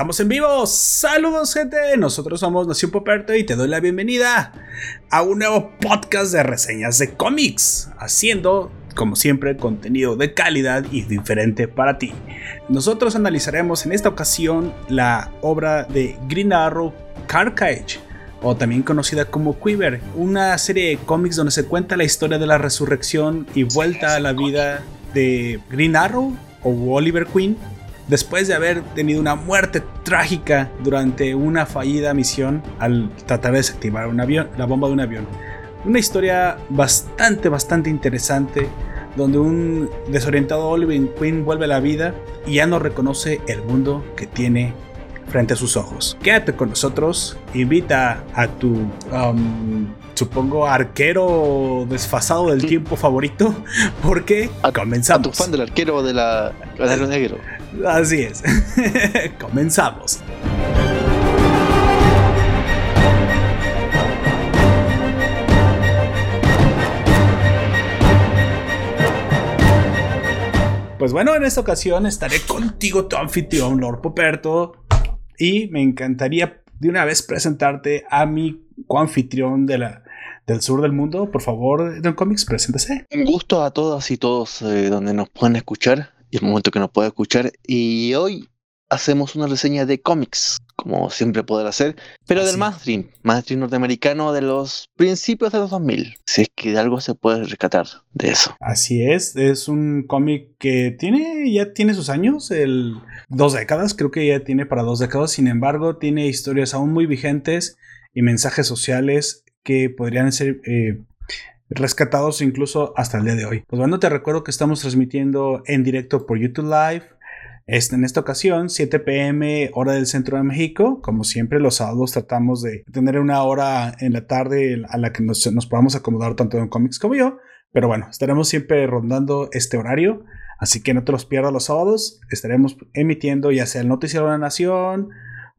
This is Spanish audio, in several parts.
Estamos en vivo. Saludos gente, nosotros somos Nación Poperto y te doy la bienvenida a un nuevo podcast de reseñas de cómics, haciendo como siempre contenido de calidad y diferente para ti. Nosotros analizaremos en esta ocasión la obra de Green Arrow Carcage o también conocida como Quiver, una serie de cómics donde se cuenta la historia de la resurrección y vuelta a la vida de Green Arrow o Oliver Queen después de haber tenido una muerte trágica durante una fallida misión al tratar de desactivar un avión, la bomba de un avión. Una historia bastante, bastante interesante donde un desorientado Oliver Queen vuelve a la vida y ya no reconoce el mundo que tiene frente a sus ojos. Quédate con nosotros, invita a tu, um, supongo, arquero desfasado del tiempo favorito, porque comenzamos. A tu fan del arquero de la, de negro. Así es. Comenzamos. Pues bueno, en esta ocasión estaré contigo, tu anfitrión, Lord Poperto, y me encantaría de una vez presentarte a mi coanfitrión de la, del sur del mundo. Por favor, Don Comics, preséntese. Un gusto a todas y todos eh, donde nos pueden escuchar y el momento que nos puede escuchar. Y hoy hacemos una reseña de cómics, como siempre poder hacer, pero del mainstream, mainstream norteamericano de los principios de los 2000, si es que de algo se puede rescatar de eso. Así es, es un cómic que tiene, ya tiene sus años, el, dos décadas, creo que ya tiene para dos décadas, sin embargo tiene historias aún muy vigentes y mensajes sociales que podrían ser eh, rescatados incluso hasta el día de hoy. Pues bueno, te recuerdo que estamos transmitiendo en directo por YouTube Live. Este, en esta ocasión, 7 pm hora del centro de México. Como siempre, los sábados tratamos de tener una hora en la tarde a la que nos, podamos acomodar tanto en cómics como yo. Pero bueno, estaremos siempre rondando este horario. Así que no te los pierdas los sábados. Estaremos emitiendo ya sea el Noticiero de la Nación,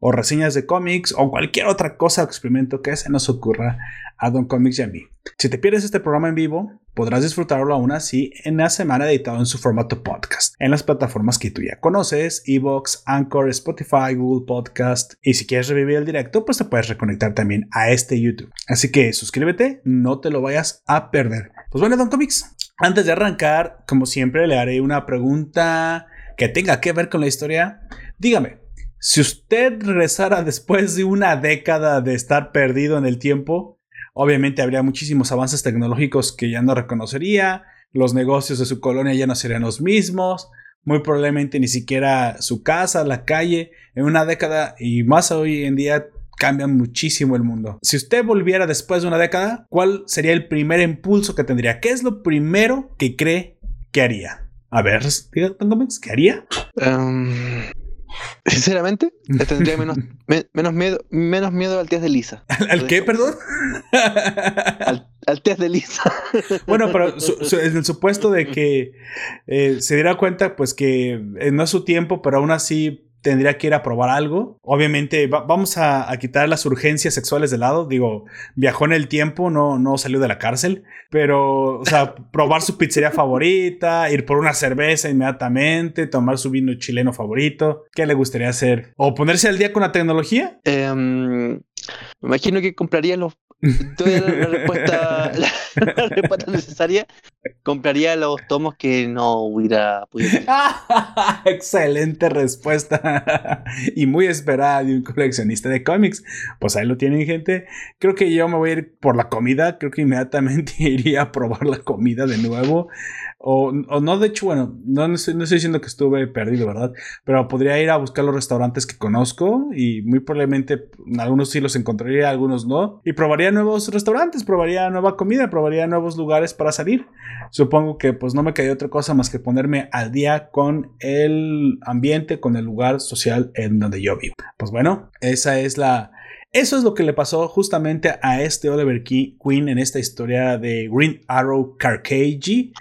o reseñas de cómics o cualquier otra cosa o experimento que se nos ocurra a Don Comics y a mí. Si te pierdes este programa en vivo, podrás disfrutarlo aún así en la semana editado en su formato podcast, en las plataformas que tú ya conoces, Evox, Anchor, Spotify, Google Podcast, y si quieres revivir el directo, pues te puedes reconectar también a este YouTube. Así que suscríbete, no te lo vayas a perder. Pues bueno, Don Comics, antes de arrancar, como siempre, le haré una pregunta que tenga que ver con la historia. Dígame, si usted regresara después de una década de estar perdido en el tiempo, obviamente habría muchísimos avances tecnológicos que ya no reconocería, los negocios de su colonia ya no serían los mismos, muy probablemente ni siquiera su casa, la calle, en una década y más hoy en día cambia muchísimo el mundo. Si usted volviera después de una década, ¿cuál sería el primer impulso que tendría? ¿Qué es lo primero que cree que haría? A ver, ¿qué haría? Um, Sinceramente, le tendría menos, menos, miedo, menos miedo al test de Lisa. ¿Al, qué, perdón? Al, test de Lisa. bueno, pero en el supuesto de que eh, se diera cuenta, pues que eh, no es su tiempo, pero aún así tendría que ir a probar algo. Obviamente, vamos a, quitar las urgencias sexuales de lado. Digo, viajó en el tiempo, no, no salió de la cárcel. Pero, o sea, probar su pizzería favorita, ir por una cerveza inmediatamente, tomar su vino chileno favorito. ¿Qué le gustaría hacer? ¿O ponerse al día con la tecnología? Em, me imagino que compraría los Tuve la, respuesta, la, respuesta necesaria. Compraría los tomos que no hubiera podido. Excelente respuesta. y muy esperada de un coleccionista de cómics. Pues ahí lo tienen, gente. Creo que yo me voy a ir por la comida. Creo que inmediatamente iría a probar la comida de nuevo. O, no, de hecho, bueno, no, no, estoy, diciendo que estuve perdido, ¿verdad? Pero podría ir a buscar los restaurantes que conozco y muy probablemente algunos sí los encontraría, algunos no. Y probaría nuevos restaurantes, probaría nueva comida, probaría nuevos lugares para salir. Supongo que pues no me quedó otra cosa más que ponerme al día con el ambiente, con el lugar social en donde yo vivo. Pues bueno, esa es la... Eso es lo que le pasó justamente a este Oliver Queen en esta historia de Green Arrow Carcage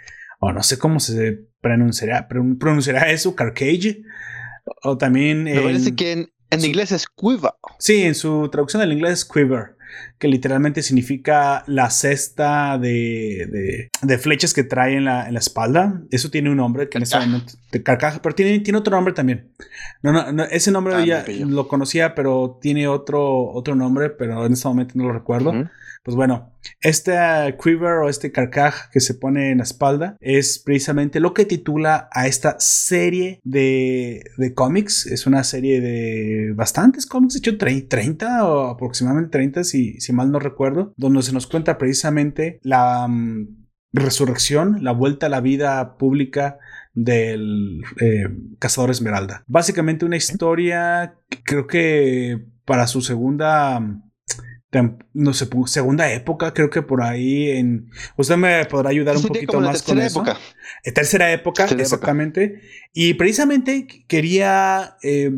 o no sé cómo se pronunciará, pronunciará eso, Carcage, o también... Me parece que en, inglés es quiver. Sí, en su traducción al inglés es quiver, que literalmente significa la cesta de, de, flechas que trae en la, en la, espalda. Eso tiene un nombre que en ese momento. De carcaja, pero tiene, tiene otro nombre también. No, no, ese nombre ah, ya lo conocía, pero tiene otro, otro nombre, pero en este momento no lo recuerdo. Pues bueno, este quiver o este carcaj que se pone en la espalda es precisamente lo que titula a esta serie de, de cómics. Es una serie de bastantes cómics, de hecho 30 o aproximadamente 30 si, si mal no recuerdo, donde se nos cuenta precisamente la mm, resurrección, la vuelta a la vida pública del eh, cazador Esmeralda. Básicamente una historia, creo que para su segunda no sé, segunda época, creo que por ahí en... Usted me podrá ayudar un poquito más con eso. Época. Eh, tercera época, exactamente. Y precisamente quería eh,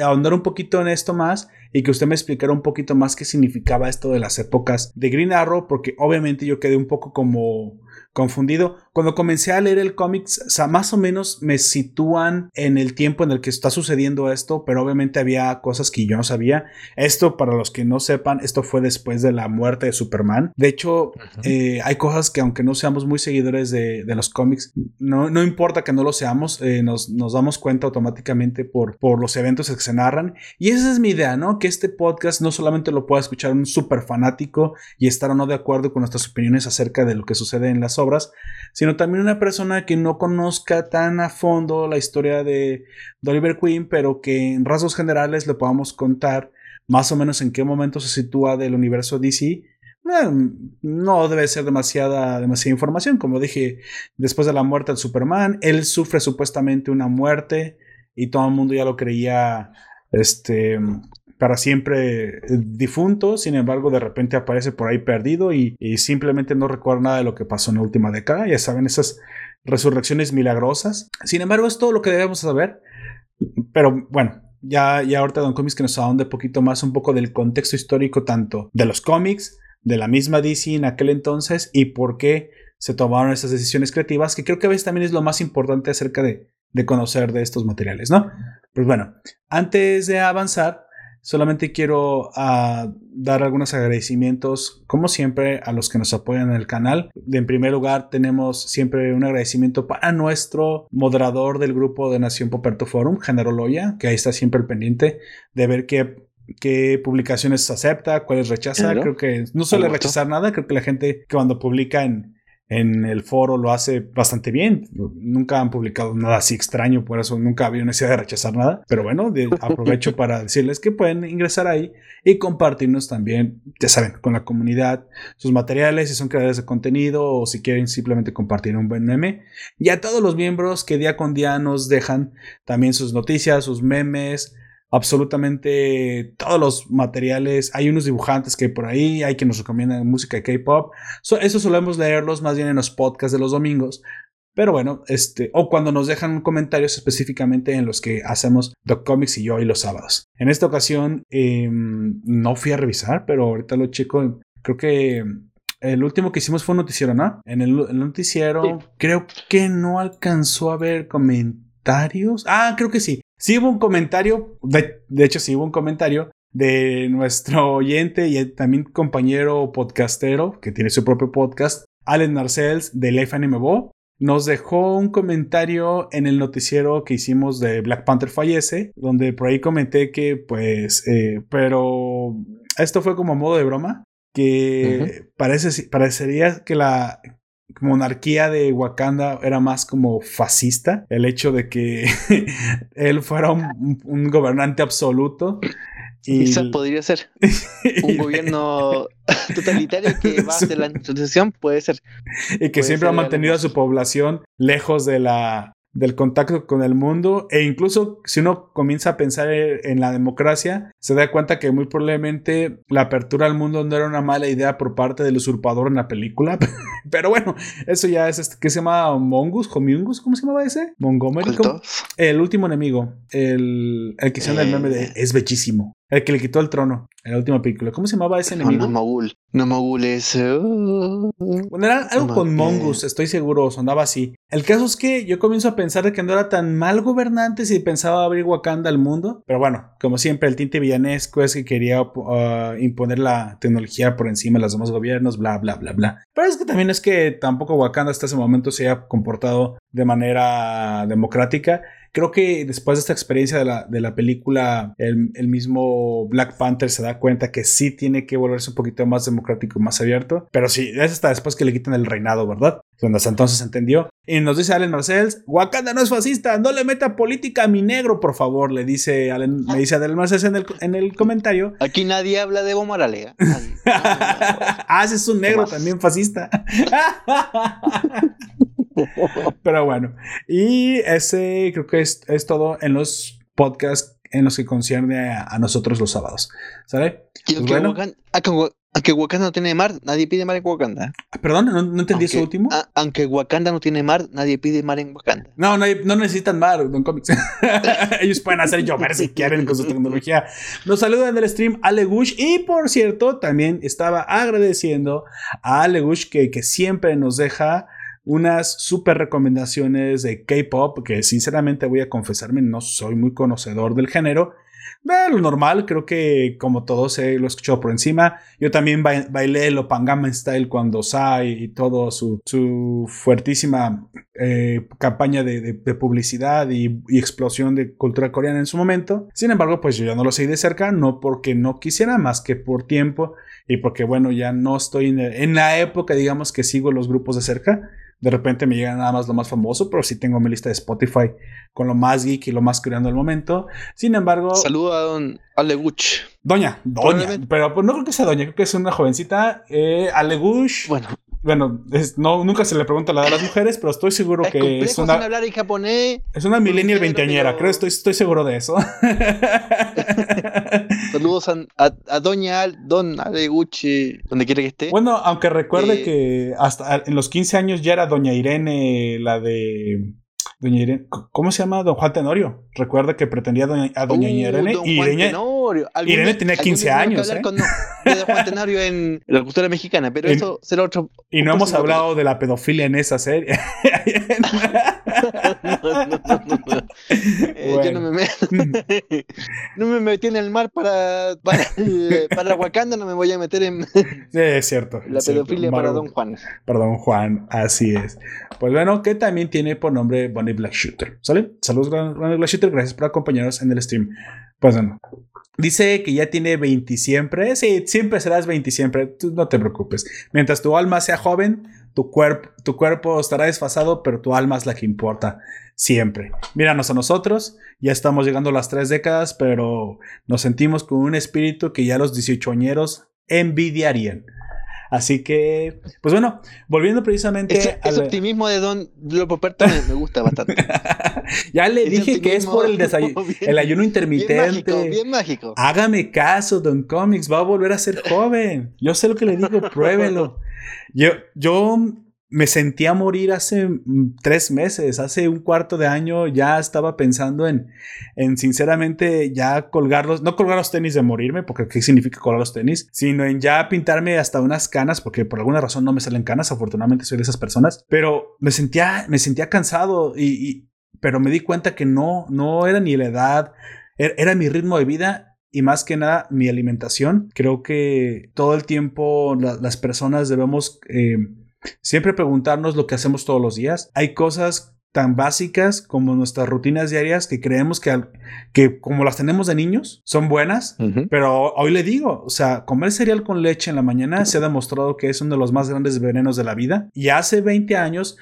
ahondar un poquito en esto más y que usted me explicara un poquito más qué significaba esto de las épocas de Green Arrow, porque obviamente yo quedé un poco como confundido. Cuando comencé a leer el cómic, más o menos me sitúan en el tiempo en el que está sucediendo esto, pero obviamente había cosas que yo no sabía. Esto, para los que no sepan, esto fue después de la muerte de Superman. De hecho, eh, hay cosas que aunque no seamos muy seguidores de, los cómics, no, no, importa que no lo seamos, eh, nos, nos, damos cuenta automáticamente por, por los eventos que se narran. Y esa es mi idea, ¿no? Que este podcast no solamente lo pueda escuchar un súper fanático y estar o no de acuerdo con nuestras opiniones acerca de lo que sucede en las obras, sino también una persona que no conozca tan a fondo la historia de, Oliver Queen, pero que en rasgos generales le podamos contar más o menos en qué momento se sitúa del universo DC. Eh, no debe ser demasiada, demasiada información. Como dije, después de la muerte de Superman, él sufre supuestamente una muerte y todo el mundo ya lo creía este, para siempre eh, difunto, sin embargo de repente aparece por ahí perdido y, simplemente no recuerda nada de lo que pasó en la última década, ya saben, esas resurrecciones milagrosas. Sin embargo, es todo lo que debemos saber, pero bueno. Ya, ya ahorita Don Comics que nos ahonde un poquito más un poco del contexto histórico tanto de los cómics, de la misma DC en aquel entonces y por qué se tomaron esas decisiones creativas, que creo que a veces también es lo más importante acerca de, de conocer de estos materiales, ¿no? Pues bueno, antes de avanzar, Solamente quiero ah, dar algunos agradecimientos, como siempre, a los que nos apoyan en el canal. En primer lugar, tenemos siempre un agradecimiento para nuestro moderador del grupo de Nación Poperto Forum, Genero Loya, que ahí está siempre al pendiente de ver qué qué publicaciones acepta, cuáles rechaza. Creo que no suele rechazar nada. Creo que la gente que cuando publica en, en el foro lo hace bastante bien. Nunca han publicado nada así extraño, por eso nunca había necesidad de rechazar nada. Pero bueno, aprovecho para decirles que pueden ingresar ahí y compartirnos también, ya saben, con la comunidad sus materiales, si son creadores de contenido o si quieren simplemente compartir un buen meme. Y a todos los miembros que día con día nos dejan también sus noticias, sus memes absolutamente todos los materiales. Hay unos dibujantes que hay por ahí, hay que nos recomiendan música de K-pop. eso solemos leerlos más bien en los podcasts de los domingos. Pero bueno, este, o cuando nos dejan comentarios específicamente en los que hacemos Doc Comics y yo y los sábados. En esta ocasión em, no fui a revisar, pero ahorita lo checo. Creo que el último que hicimos fue un noticiero, ¿no? En el, noticiero creo que no alcanzó a ver comentarios. Ah, creo que sí. Sí hubo un comentario, de, hecho sí hubo un comentario de nuestro oyente y también compañero podcastero que tiene su propio podcast, Allen Marcells de Life Anime Bo. Nos dejó un comentario en el noticiero que hicimos de Black Panther Fallece, donde por ahí comenté que, pues, eh, pero esto fue como modo de broma, que parece, parecería que la, monarquía de Wakanda era más como fascista, el hecho de que él fuera un, gobernante absoluto. Y... Podría ser un gobierno totalitario que va de la transición, puede ser. Y que siempre ha mantenido a su población lejos de la, del contacto con el mundo e incluso si uno comienza a pensar en la democracia, se da cuenta que muy probablemente la apertura al mundo no era una mala idea por parte del usurpador en la película. Pero bueno, eso ya es este, que se llama Mongus, Homungus, ¿cómo se llamaba ese? Montgomery. El último enemigo, el, el que se llama el meme de eh. es bellísimo. El que le quitó el trono en la última película. ¿Cómo se llamaba ese enemigo? No, Namagul. Namagul es. uh, Bueno, era algo No con Mongus, estoy seguro, sonaba así. El caso es que yo comienzo a pensar de que no era tan mal gobernante si pensaba abrir Wakanda al mundo. Pero bueno, como siempre, el tinte villanesco es que quería uh, imponer la tecnología por encima de los demás gobiernos, bla, bla, bla, bla. Pero es que también es que tampoco Wakanda hasta ese momento se haya comportado de manera democrática. Creo que después de esta experiencia de la, de la película, el, el mismo Black Panther se da cuenta que sí tiene que volverse un poquito más democrático, más abierto. Pero sí, es hasta después que le quitan el reinado, ¿verdad? Donde hasta entonces entendió. Y nos dice Allen Marcells, Wakanda no es fascista, no le meta política a mi negro, por favor, le dice Allen, me dice Allen Marcells en el, en el comentario. Aquí nadie habla de Evo Morales. ¿eh? Ah, ese es un negro también fascista. Pero bueno, y ese creo que es, es todo en los podcasts en los que concierne a, a nosotros los sábados. ¿Sale? Pues bueno. Aunque Wa- aunque Wakanda no tiene mar, nadie pide mar en Wakanda. Perdón, no, no entendí eso Aunque- último. a- aunque Wakanda no tiene mar, nadie pide mar en Wakanda. No, no, no necesitan mar, Don Comics. Ellos pueden hacer llover si quieren con su tecnología. Nos saludan del stream Ale Gush. Y por cierto, también estaba agradeciendo a Ale Gush que, que siempre nos deja unas super recomendaciones de K-pop. Que sinceramente voy a confesarme, no soy muy conocedor del género. Eh, lo normal, creo que como todos eh, lo he escuchado por encima. Yo también ba- bailé el Opangama Style cuando Sai y todo su, su fuertísima eh, campaña de, de- de publicidad y, y explosión de cultura coreana en su momento. Sin embargo, pues yo ya no lo seguí de cerca, no porque no quisiera, más que por tiempo y porque, bueno, ya no estoy en, en la época, digamos, que sigo los grupos de cerca. De repente me llega nada más lo más famoso, pero sí tengo mi lista de Spotify con lo más geek y lo más coreano del momento. Sin embargo, Saludo a don Ale Guch. Doña, Doña, pero pues, no creo que sea Doña, creo que es una jovencita. Eh, Alegush. Bueno, Bueno, es- no, nunca se le pregunta la de las mujeres, pero estoy seguro es que es una, hablar en japonés. es una millennial veinteañera. pero- Creo, estoy, estoy seguro de eso. Saludos a, a, a doña Al- Don Ale Guch, eh, donde quiera que esté. bueno, aunque recuerde Eh, que hasta en los 15 años ya era Doña Irene, la de. Doña Irene, ¿cómo se llama? Don Juan Tenorio. Recuerda que pretendía doña- a Doña Uh, Irene don y Juan Irene, Tenorio. Irene día- tenía algún 15 día tenemos que años, ¿eh? con- no, de Juan Tenorio en la cultura mexicana, pero En- eso será otro. y no hemos hablado de la pedofilia en esa serie. No, no, no, no, no. Eh, Yo no me, me- no me metí en el mar para, para, para Wakanda, no me voy a meter en Sí, es cierto. la es cierto. pedofilia para Mar- Don Juan. Perdón, Juan, así es. Pues bueno, que también tiene por nombre Bonnie Black Shooter. ¿Sale? Saludos, Bonnie Black Shooter. Gracias por acompañarnos en el stream. Pues bueno. Dice que ya tiene 20 siempre. Sí, siempre serás 20 siempre. No te preocupes. Mientras tu alma sea joven, tu, cuerpo tu cuerpo estará desfasado, pero tu alma es la que importa. Siempre. Míranos a nosotros. Ya estamos llegando a las tres décadas, pero nos sentimos con un espíritu que ya los 18 añeros envidiarían. Así que, pues bueno, volviendo precisamente Ese, a ese la- optimismo de Don Lopoperto me, me gusta bastante. ya le Ese dije que es por el, desay- bien- el ayuno Bien intermitente. mágico, bien mágico. Hágame caso, Don Comics, va a volver a ser joven. Yo sé lo que le digo, pruébelo. Yo, yo me sentía morir hace mm, tres meses, hace un cuarto de año ya estaba pensando en, en sinceramente ya colgarlos, no colgar los tenis de morirme, porque ¿qué significa colgar los tenis? Sino en ya pintarme hasta unas canas, porque por alguna razón no me salen canas, afortunadamente soy de esas personas, pero me sentía, me sentía cansado y, pero me di cuenta que no, no era ni la edad, era, era mi ritmo de vida y más que nada mi alimentación. Creo que todo el tiempo la- las personas debemos eh, siempre preguntarnos lo que hacemos todos los días. Hay cosas tan básicas como nuestras rutinas diarias que creemos que, como las tenemos de niños son buenas, pero hoy le digo, o sea, comer cereal con leche en la mañana se ha demostrado que es uno de los más grandes venenos de la vida. Y hace 20 años,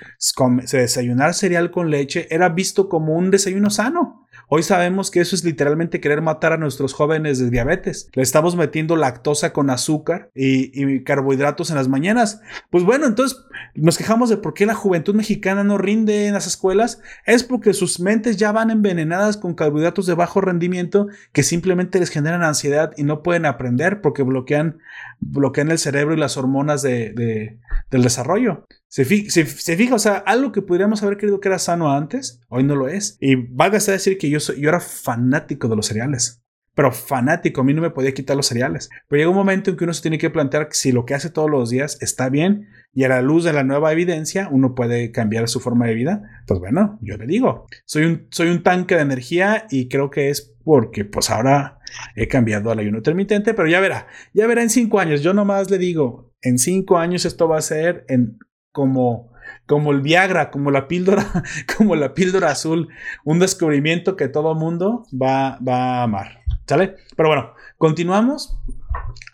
desayunar cereal con leche era visto como un desayuno sano. Hoy sabemos que eso es literalmente querer matar a nuestros jóvenes de diabetes. Le estamos metiendo lactosa con azúcar y, carbohidratos en las mañanas. Pues bueno, entonces nos quejamos de por qué la juventud mexicana no rinde en las escuelas. Es porque sus mentes ya van envenenadas con carbohidratos de bajo rendimiento que simplemente les generan ansiedad y no pueden aprender porque bloquean, bloquean el cerebro y las hormonas de- del desarrollo. Se, fi- se- se fija, o sea, algo que podríamos haber creído que era sano antes, hoy no lo es. Y valga a decir que yo, soy, yo era fanático de los cereales. pero fanático, a mí no me podía quitar los cereales. Pero llega un momento en que uno se tiene que plantear si lo que hace todos los días está bien y a la luz de la nueva evidencia uno puede cambiar su forma de vida. Pues bueno, yo le digo, soy un, soy un tanque de energía y creo que es porque pues ahora he cambiado al ayuno intermitente, pero ya verá, ya verá en cinco años. Yo nomás le digo, en cinco años esto va a ser en como como el Viagra, como la píldora, como la píldora azul, un descubrimiento que todo mundo va, va a amar. ¿Sale? Pero bueno, continuamos.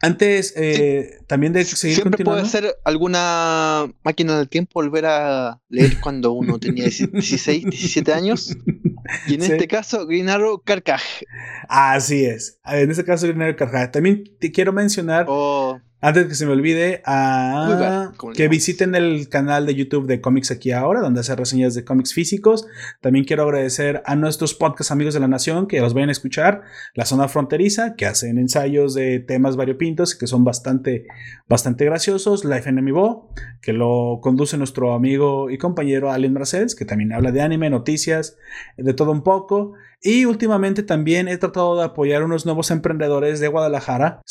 Antes eh, también de seguir Siempre puede ser alguna máquina del tiempo volver a leer cuando uno tenía 16, 17 años. Y en este caso, Green Arrow Carcaj. Así es. En este caso, Green Arrow Carcaj. También te quiero mencionar. Oh. Antes que se me olvide, a que visiten el canal de YouTube de Comics Aquí Ahora, donde hace reseñas de cómics físicos. También quiero agradecer a nuestros podcast amigos de la Nación que los vayan a escuchar. La Zona Fronteriza, que hacen ensayos de temas variopintos que son bastante, bastante graciosos. Life Enemy Bo, que lo conduce nuestro amigo y compañero Allen Bracels, que también habla de anime, noticias, de todo un poco. Y últimamente también he tratado de apoyar unos nuevos emprendedores de Guadalajara,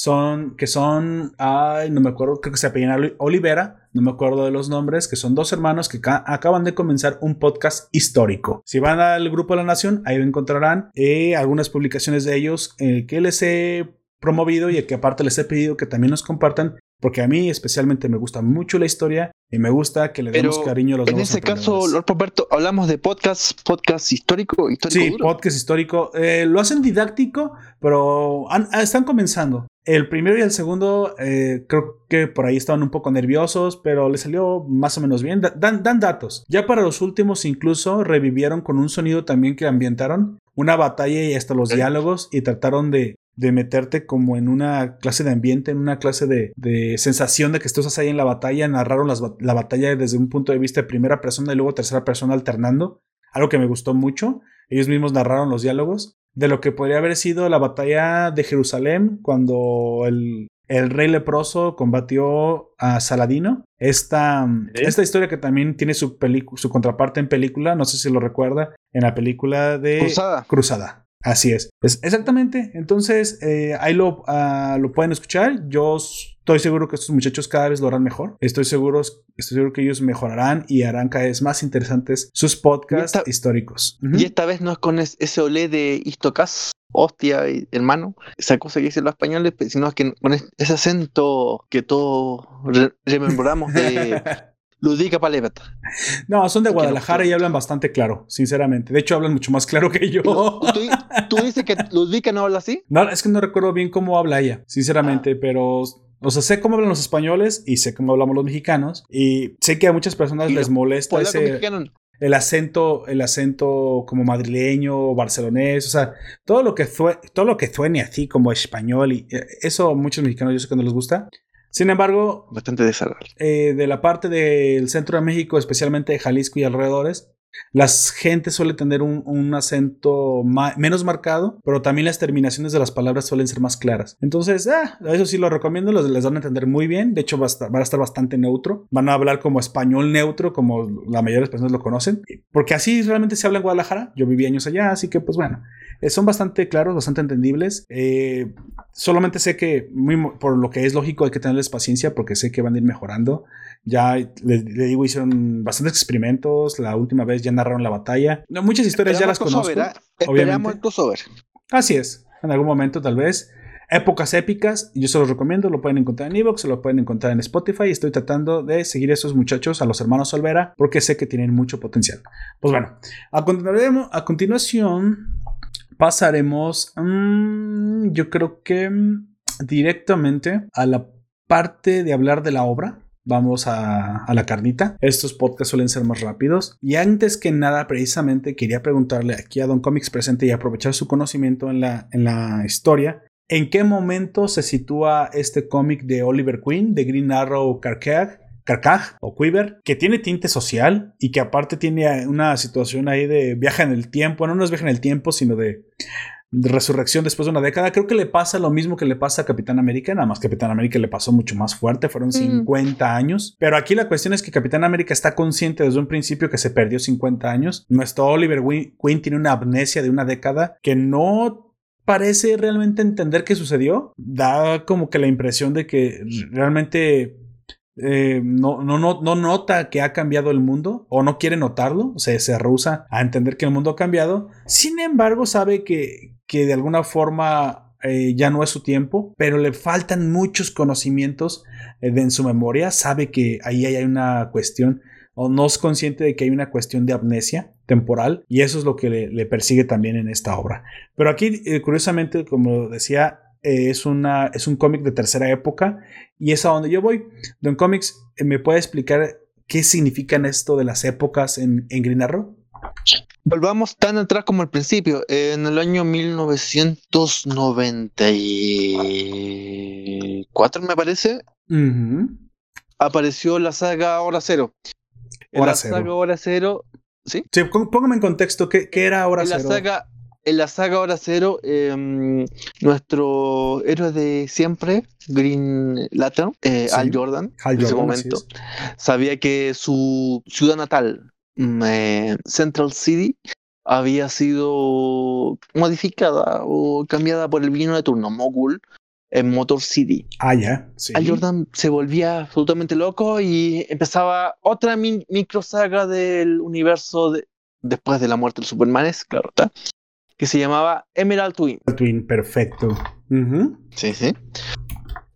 que son, no me acuerdo, creo que se apellidan Olivera, no me acuerdo de los nombres, que son dos hermanos que acaban de comenzar un podcast histórico. Si van al grupo de la Nación, ahí encontrarán eh, algunas publicaciones de ellos eh, que les he promovido y que aparte les he pedido que también nos compartan porque a mí especialmente me gusta mucho la historia y me gusta que le demos cariño a los En ese caso, Lord Roberto, hablamos de podcast, podcast histórico, histórico. Sí, podcast histórico. Eh, lo hacen didáctico, pero están comenzando. El primero y el segundo eh, creo que por ahí estaban un poco nerviosos, pero les salió más o menos bien. Dan, dan datos. Ya para los últimos incluso revivieron con un sonido también que ambientaron una batalla y hasta los diálogos y trataron de, de meterte como en una clase de ambiente, en una clase de, sensación de que estás ahí en la batalla. Narraron la batalla desde un punto de vista de primera persona y luego tercera persona alternando. Algo que me gustó mucho. Ellos mismos narraron los diálogos de lo que podría haber sido la batalla de Jerusalén cuando el, rey leproso combatió a Saladino. Esta, esta historia que también tiene su, su contraparte en película, no sé si lo recuerda, en la película de Cruzada. Cruzada. Así es. exactamente. Entonces, eh, ahí lo, ah, lo pueden escuchar. Yo estoy seguro que estos muchachos cada vez lo harán mejor. Estoy seguro, estoy seguro que ellos mejorarán y harán cada vez más interesantes sus podcasts históricos. Y esta vez no es con ese olé de Istocas, hostia, hermano, esa cosa que dicen los españoles, sino que con ese acento que todos rememoramos de Ludica Palevata. No, son de Guadalajara y hablan bastante claro, sinceramente. De hecho, hablan mucho más claro que yo. ¿Tú, dices que Ludica no habla así? No, es que no recuerdo bien cómo habla ella, sinceramente, ah. pero o sea, sé cómo hablan los españoles y sé cómo hablamos los mexicanos. Y sé que a muchas personas les molesta ese, el acento, el acento como madrileño barcelonés. O sea, todo lo que, todo lo que suene así como español. Y eh, eso a muchos mexicanos yo sé que no les gusta. Sin embargo, bastante desagradable. Eh, de la parte del centro de México, especialmente de Jalisco y alrededores, la gente suele tener un, acento menos marcado, pero también las terminaciones de las palabras suelen ser más claras. Entonces, ah, eso sí lo recomiendo, los, les van a entender muy bien. De hecho, va a, estar, va a, estar, bastante neutro. Van a hablar como español neutro, como la mayoría de las personas lo conocen. Porque así realmente se habla en Guadalajara. Yo viví años allá, así que, pues bueno, eh, son bastante claros, bastante entendibles. Eh, solamente sé que, por lo que es lógico, hay que tenerles paciencia porque sé que van a ir mejorando. Ya le, digo, hicieron bastantes experimentos. La última vez ya narraron la batalla. No, muchas historias ya las conozco. ¿eh? Esperamos el crossover. Así es. En algún momento, tal vez. Épocas épicas, yo se los recomiendo, lo pueden encontrar en Evox, se lo pueden encontrar en Spotify. Estoy tratando de seguir a estos muchachos, a los hermanos Olvera, porque sé que tienen mucho potencial. Pues bueno, a, a continuación pasaremos, mm, yo creo que directamente a la parte de hablar de la obra. Vamos a, la carnita. Estos podcasts suelen ser más rápidos. Y antes que nada, precisamente quería preguntarle aquí a Don Comics presente y aprovechar su conocimiento en la, historia. ¿En qué momento se sitúa este cómic de Oliver Queen, de Green Arrow Carcaj? Carcaj o Quiver, que tiene tinte social y que aparte tiene una situación ahí de viaje en el tiempo. No, no es viaje en el tiempo, sino de, resurrección después de una década. Creo que le pasa lo mismo que le pasa a Capitán América, nada más que Capitán América le pasó mucho más fuerte, fueron 50 mm. años. Pero aquí la cuestión es que Capitán América está consciente desde un principio que se perdió 50 años. Nuestro Oliver Queen tiene una amnesia de una década que no parece realmente entender qué sucedió. Da como que la impresión de que realmente eh, no, no, no, no, nota que ha cambiado el mundo o no quiere notarlo, o sea, se rehúsa a entender que el mundo ha cambiado. Sin embargo, sabe que, que de alguna forma eh, ya no es su tiempo, pero le faltan muchos conocimientos eh, en su memoria. Sabe que ahí hay una cuestión o no es consciente de que hay una cuestión de amnesia temporal y eso es lo que le, persigue también en esta obra. Pero aquí, curiosamente, como decía, es, una, es un cómic de tercera época y es a donde yo voy. Don Comics, eh, ¿me puede explicar qué significan esto de las épocas en, en Green Arrow? Volvamos tan atrás como al principio. En el año 1994, me parece, apareció la saga Hora Cero. Hora la saga Hora Cero, ¿sí? Sí, póngame en contexto, ¿qué, qué era Hora Cero? La saga en la saga Hora Cero, em, nuestro héroe de siempre, Green Lantern, eh, Al Jordan, en ese momento, sabía que su ciudad natal, eh, Central City, había sido modificada o cambiada por el vino de turno, Mogul, en Motor City. Ah, ya. Al Jordan se volvía absolutamente loco y empezaba otra micro saga del universo de, después de la muerte del Superman, es claro, ¿está? que se llamaba Emerald Twin. Twin, perfecto. Sí, sí.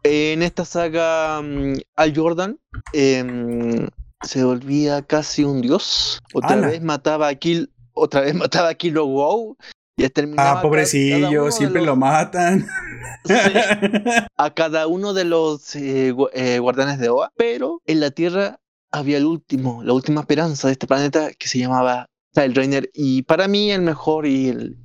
En esta saga, mm, Al Jordan em, se volvía casi un dios. Otra vez mataba a Kill, otra vez mataba a Kilo Wow. Y terminaba ah, pobrecillo, siempre lo matan. a cada uno de los eh, eh, guardianes de Oa. Pero en la Tierra había el último, la última esperanza de este planeta que se llamaba el Rainer y para mí el mejor y el,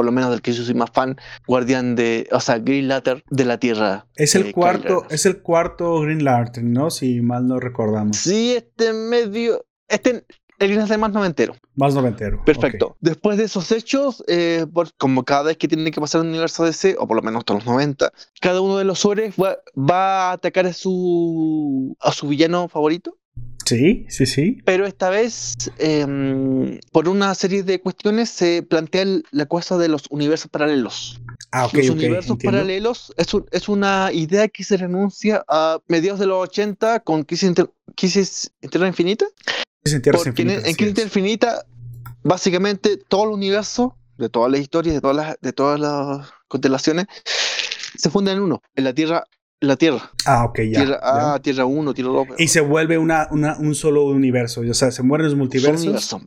por lo menos del que yo soy más fan, guardián de, o sea, Green Lantern de la Tierra. Es el cuarto, es el cuarto Green Lantern, ¿no? Si mal no recordamos. Sí, este medio, este el Green Lantern más noventero. Más noventero. Perfecto. Después de esos hechos, eh, como cada vez que tiene que pasar el universo DC, o por lo menos todos los 90, cada uno de los sobres va, va, a atacar a su, a su villano favorito Sí, sí, sí. Pero esta vez, em, por una serie de cuestiones, se plantea la cosa de los universos paralelos. Ah, los universos paralelos es, es, una idea que se renuncia a mediados de los 80 con Crisis, Inter Crisis Infinita. Crisis Infinita. En, en Crisis Infinita, básicamente todo el universo, de todas las historias, de todas las, de todas las constelaciones, se funde en uno. En la Tierra la Tierra. Ah, ok, ya. Tierra, ah, Tierra 1, Tierra 2. Y se vuelve una, una, un solo universo. O sea, se mueren los multiversos. Universo.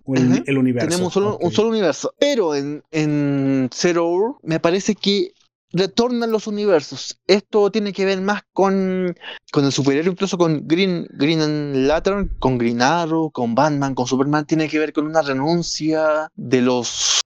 el, universo. Tenemos solo, un solo universo. Pero en, en Zero me parece que retornan los universos. Esto tiene que ver más con, con el superhéroe, incluso con Green, Green Lantern, con Green Arrow, con Batman, con Superman. Tiene que ver con una renuncia de los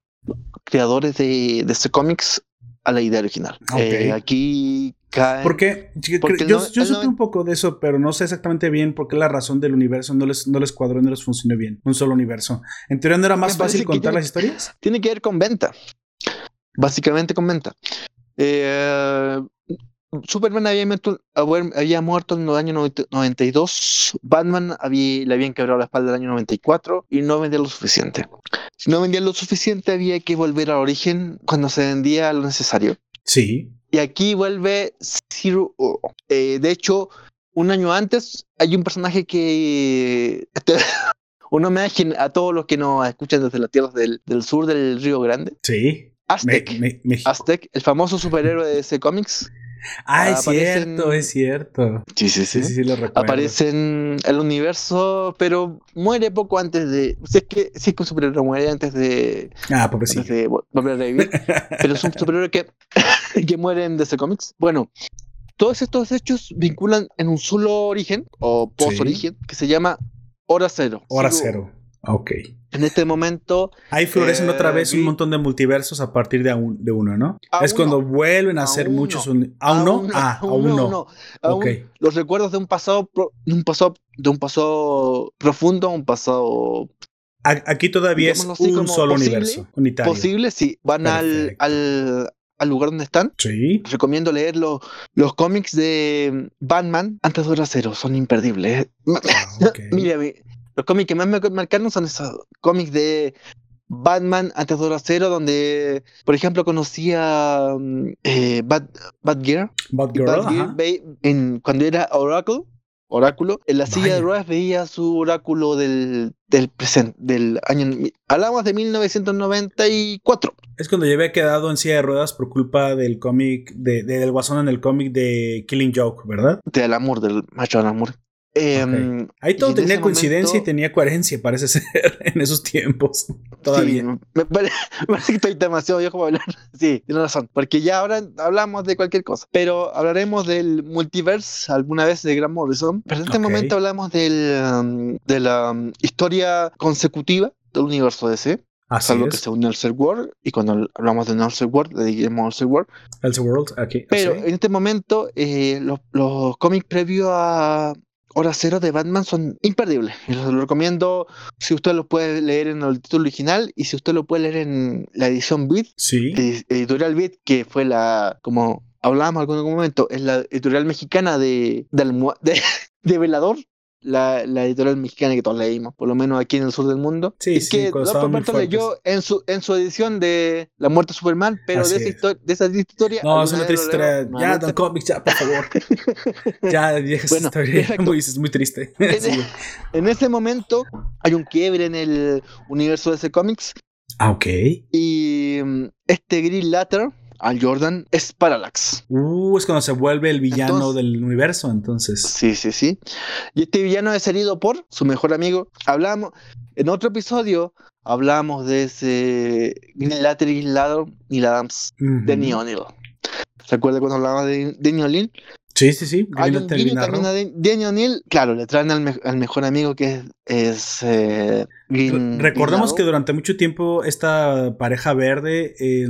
creadores de, de este cómics a la idea original. Eh, aquí porque, yo, supe un poco de eso, pero no sé exactamente bien por qué la razón del universo no les, no les cuadró, no les funcionó bien. Un solo universo. ¿En teoría no era más fácil contar las historias? Tiene que ver con venta. Básicamente con venta. Eh, Superman había, había, muerto en el año 92, Batman había, le habían quebrado la espalda en el año 94 y no vendía lo suficiente. Si no vendía lo suficiente, había que volver al origen cuando se vendía lo necesario. Sí. Y aquí vuelve Zero. Eh, de hecho, un año antes hay un personaje que. Uno me a todos los que nos escuchan desde las tierras del, sur del Río Grande. Sí. Aztec. Aztec, el famoso superhéroe de ese cómics. Ah, es cierto, es cierto. Sí, sí, sí. sí, sí, lo recuerdo. Aparece en el universo, pero muere poco antes de. Si es que, si es que un superhéroe muere antes de. Ah, pobrecito. Antes de volver a revivir. pero es un superhéroe que, que muere en DC Comics. Bueno, todos estos hechos vinculan en un solo origen, o post-origen, que se llama Hora Cero. Hora Cero. Ok. En este momento. Ahí florecen otra vez un eh, montón de multiversos a partir de, de uno, ¿no? Es cuando vuelven a, hacer muchos. ¿A uno? ah, a uno. ok. Los recuerdos de un pasado, de un pasado, de un pasado profundo, un pasado. Aquí todavía es un solo universo unitario. Posible, sí. Van al, al, al lugar donde están. Sí. Recomiendo leer los, los cómics de Batman antes de Hora Cero, son imperdibles. Ah, Mira, los cómics que más me marcaron son esos cómics de Batman antes de Cero, donde, por ejemplo, conocía mm, eh, Bat, Batgirl. Batgirl, en, cuando era Oracle. Oráculo, en la silla de ruedas veía su oráculo del, del presente, del año. Hablamos de 1994. Es cuando yo había quedado en silla de ruedas por culpa del cómic, de, del guasón en el cómic de Killing Joke, ¿verdad? Del amor, del macho del amor. Em, Ahí todo tenía coincidencia y tenía coherencia, parece ser, en esos tiempos. Todavía. Sí, me, parece, que estoy demasiado viejo para hablar. Sí, tiene razón. Porque ya ahora hablamos de cualquier cosa. Pero hablaremos del multiverse alguna vez de Grant Morrison. Pero en este momento hablamos del, um, de la um, historia consecutiva del universo DC. Así salvo que sea un World, y cuando hablamos de Elseworld, World, le diremos Elseworld. World, aquí. Pero en este momento, eh, los, los cómics previos a, Hora Cero de Batman son imperdibles. Y los lo recomiendo si usted lo puede leer en el título original y si usted lo puede leer en la edición Beat, sí. editorial Beat, que fue la, como hablábamos en algún momento, es la editorial mexicana de, de, de Velador la, la, editorial mexicana que todos leímos, por lo menos aquí en el sur del mundo. Sí, y sí, que Roberto leyó en su, en su edición de La muerte de Superman, pero de esa, de esa, historia. No, es una triste historia. ya, Don Comics, ya, por favor. ya, vieja bueno, historia. Muy, es muy triste. En, en, ese momento hay un quiebre en el universo de ese cómics. Ah, ok. Y mm, este Green Latter al Jordan es Parallax. Uh, es cuando se vuelve el villano del universo, entonces. Sí, sí, sí. Y este villano es herido por su mejor amigo. Hablamos, en otro episodio, hablamos de ese Latter y Adams de Neil ¿Se acuerda cuando hablaba de, de Sí, sí, sí. Hay un guiño también a Daniel O'Neill. Claro, le traen al, mejor amigo que es, eh, Recordemos que durante mucho tiempo esta pareja verde eh,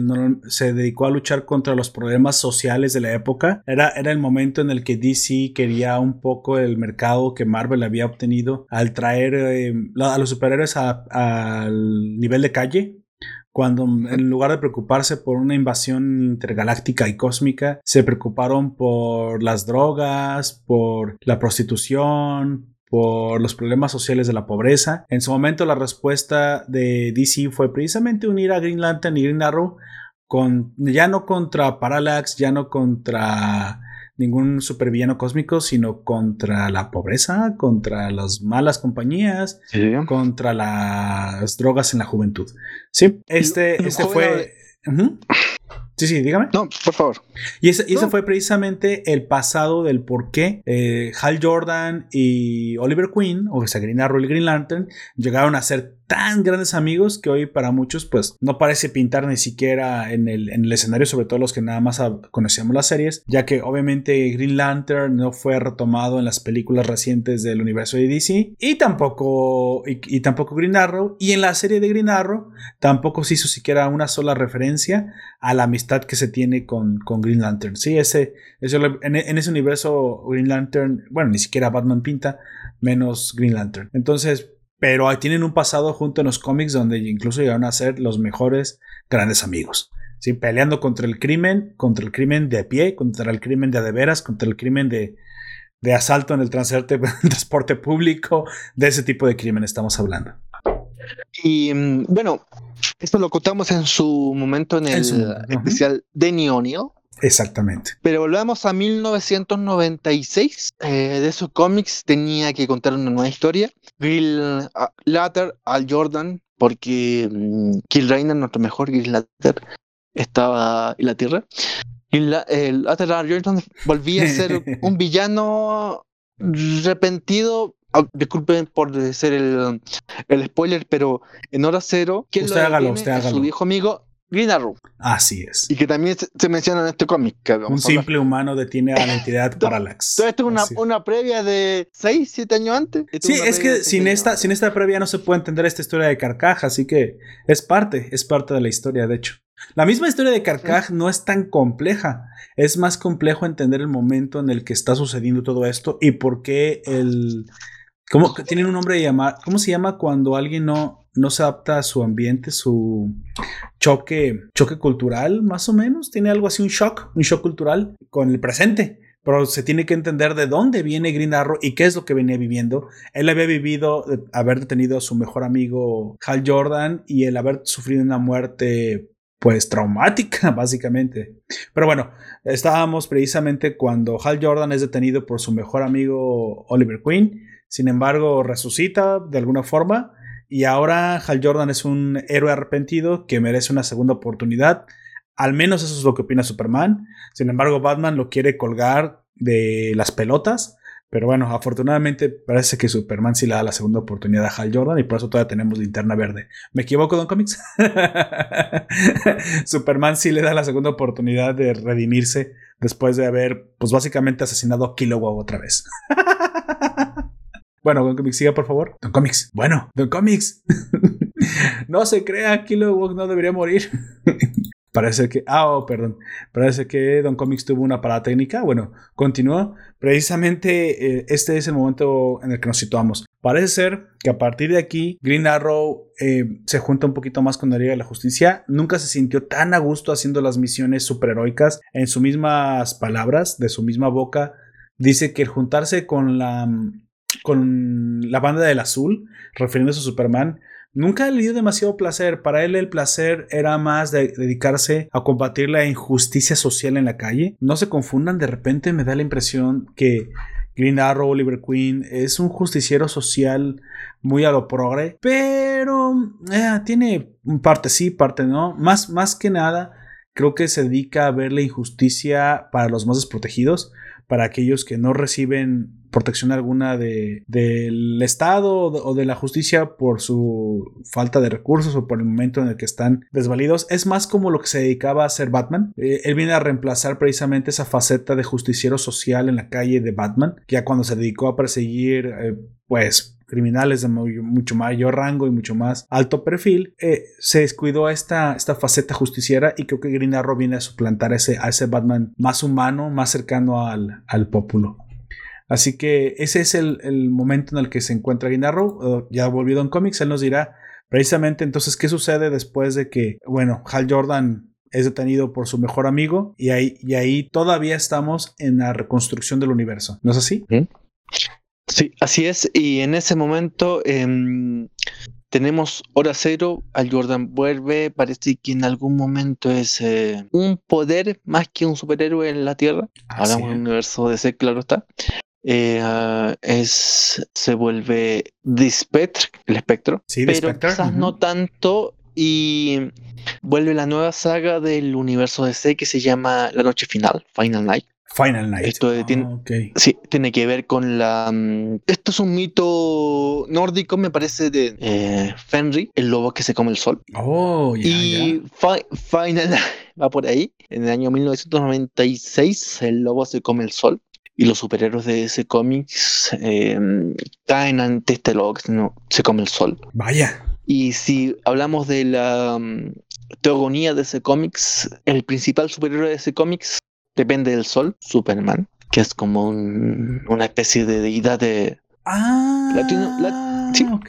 se dedicó a luchar contra los problemas sociales de la época. Era, era el momento en el que DC quería un poco el mercado que Marvel había obtenido al traer eh, a los superhéroes al nivel de calle cuando en lugar de preocuparse por una invasión intergaláctica y cósmica, se preocuparon por las drogas, por la prostitución, por los problemas sociales de la pobreza. En su momento la respuesta de DC fue precisamente unir a Green Lantern y Green Arrow con ya no contra Parallax, ya no contra ningún supervillano cósmico, sino contra la pobreza, contra las malas compañías, contra las drogas en la juventud. Sí, este, este fue... Sí, sí, dígame. No, por favor. Y ese, fue precisamente el pasado del por qué eh, Hal Jordan y Oliver Queen, o sea, Green Arrow y Green Lantern, llegaron a ser tan grandes amigos que hoy para muchos pues no parece pintar ni siquiera en el, en el escenario, sobre todo los que nada más conocíamos las series, ya que obviamente Green Lantern no fue retomado en las películas recientes del universo de DC y tampoco, y, tampoco Green Arrow, y en la serie de Green Arrow tampoco se hizo siquiera una sola referencia a la amistad que se tiene con, con Green Lantern. Sí, ese, en, en ese universo Green Lantern, bueno, ni siquiera Batman pinta, menos Green Lantern. Entonces, pero tienen un pasado junto en los cómics donde incluso llegaron a ser los mejores grandes amigos. ¿sí? Peleando contra el crimen, contra el crimen de a pie, contra el crimen de a de veras, contra el crimen de, de asalto en el transporte, transporte público, de ese tipo de crimen estamos hablando. Y mm, bueno, esto lo contamos en su momento en el especial de Neonio. Exactamente. Pero volvamos a 1996. Eh, de esos cómics tenía que contar una nueva historia. Bill ah, Latter al Jordan, porque mm, Kill Rainer, nuestro mejor Bill Latter, estaba en la Tierra. El Latter al Jordan volvía a ser un villano repentino ah, disculpen por ser el, el, spoiler, pero en hora cero, ¿quién usted lo hágalo, usted hágalo. su viejo amigo Green Arrow. Así es. Y que también se, menciona en este cómic. Un simple humano detiene a la entidad Parallax. esto es una, una, previa de 6, 7 años antes. sí, es que sin esta, sin esta previa no se puede entender esta historia de Carcaja, así que es parte, es parte de la historia, de hecho. La misma historia de Carcaj no es tan compleja. Es más complejo entender el momento en el que está sucediendo todo esto y por qué el. ¿Cómo tienen un nombre de llamar? ¿Cómo se llama cuando alguien no, no se adapta a su ambiente, su choque, choque cultural, más o menos. Tiene algo así, un shock, un shock cultural con el presente. pero se tiene que entender de dónde viene Green Arrow y qué es lo que venía viviendo. Él había vivido haber detenido a su mejor amigo Hal Jordan y el haber sufrido una muerte pues traumática básicamente. Pero bueno, estábamos precisamente cuando Hal Jordan es detenido por su mejor amigo Oliver Queen. Sin embargo, resucita de alguna forma y ahora Hal Jordan es un héroe arrepentido que merece una segunda oportunidad al menos eso es lo que opina Superman. Sin embargo, Batman lo quiere colgar de las pelotas. Pero bueno, afortunadamente parece que Superman sí le da la segunda oportunidad a Hal Jordan y por eso todavía tenemos linterna verde. ¿Me equivoco, Don Comics? Superman sí le da la segunda oportunidad de redimirse después de haber, pues básicamente asesinado a Kilowog otra vez. bueno, Don Comics, siga por favor. Don Comics, bueno, Don Comics. no se crea, Kilowog no debería morir. Parece que, ah, oh, perdón, parece que Don Comics tuvo una parada técnica. Bueno, continúa. Precisamente eh, este es el momento en el que nos situamos. Parece ser que a partir de aquí Green Arrow eh, se junta un poquito más con la Liga de la Justicia. Nunca se sintió tan a gusto haciendo las misiones superheroicas. En sus mismas palabras, de su misma boca, dice que el juntarse con la, con la banda del azul, refiriéndose a Superman, Nunca le dio demasiado placer. Para él el placer era más de dedicarse a combatir la injusticia social en la calle. No se confundan, de repente me da la impresión que Green Arrow, Oliver Queen es un justiciero social muy a lo progre, pero eh, tiene parte sí, parte no. Más, más que nada, creo que se dedica a ver la injusticia para los más desprotegidos para aquellos que no reciben protección alguna de, del Estado o de la justicia por su falta de recursos o por el momento en el que están desvalidos. Es más como lo que se dedicaba a hacer Batman. Eh, él viene a reemplazar precisamente esa faceta de justiciero social en la calle de Batman, ya cuando se dedicó a perseguir, eh, pues, criminales de mucho mayor rango y mucho más alto perfil, eh, se descuidó esta, esta faceta justiciera y creo que Green Arrow viene a suplantar ese, a ese Batman más humano, más cercano al, al. Así que ese es el, momento en el que se encuentra Green Arrow. ya volvido en cómics, él nos dirá precisamente entonces qué sucede después de que, bueno, Hal Jordan es detenido por su mejor amigo y ahí, y ahí todavía estamos en la reconstrucción del universo. ¿No es así? Sí, así es. Y en ese momento em, tenemos hora cero. Al Jordan vuelve. Parece que en algún momento es eh, un poder más que un superhéroe en la Tierra. Hablamos del universo de ese, claro está. Eh, ah, es se vuelve Dispetr, el espectro. Sí, pero quizás no tanto. Y vuelve la nueva saga del universo DC que se llama La Noche Final, Final Night. Final Night. Esto tiene, ah, sí, tiene que ver con la. Mm, esto es un mito nórdico, me parece, de eh, Fenry, el lobo que se come el sol. Oh, y Final va por ahí. En el año 1996, el lobo se come el sol. Y los superhéroes de ese cómic em, caen ante este lobo que se come el sol. Vaya. Y si hablamos de la um, teogonía de ese cómics, el principal superhéroe de ese cómics depende del sol, Superman, que es como una especie de deidad de... Ah, latino,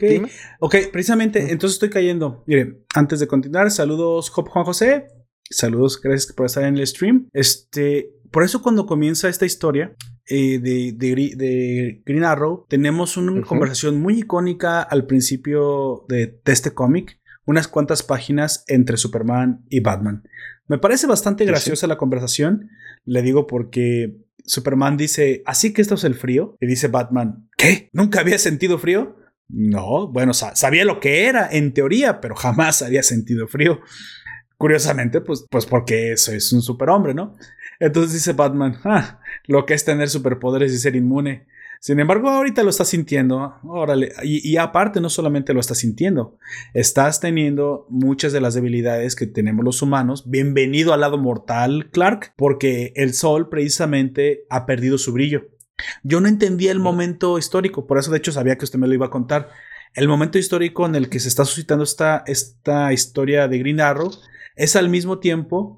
ok. precisamente, entonces estoy cayendo. Miren, antes de continuar, saludos Juan José. Saludos, gracias por estar en el stream. Este, por eso cuando comienza esta historia eh, de, de, Green Arrow, tenemos una conversación muy icónica al principio de, este cómic, unas cuantas páginas entre Superman y Batman. Me parece bastante graciosa la conversación, le digo porque Superman dice, así que esto es el frío, y dice Batman, ¿qué? ¿Nunca había sentido frío? No, bueno, sabía lo que era en teoría, pero jamás había sentido frío. Curiosamente, pues, pues porque eso es un superhombre, ¿no? Entonces dice Batman, ah, lo que es tener superpoderes y ser inmune. Sin embargo, ahorita lo estás sintiendo, órale, y, aparte no solamente lo estás sintiendo, estás teniendo muchas de las debilidades que tenemos los humanos. Bienvenido al lado mortal, Clark, porque el sol precisamente ha perdido su brillo. Yo no entendía el momento histórico, por eso de hecho sabía que usted me lo iba a contar. El momento histórico en el que se está suscitando esta, esta historia de Green Arrow es al mismo tiempo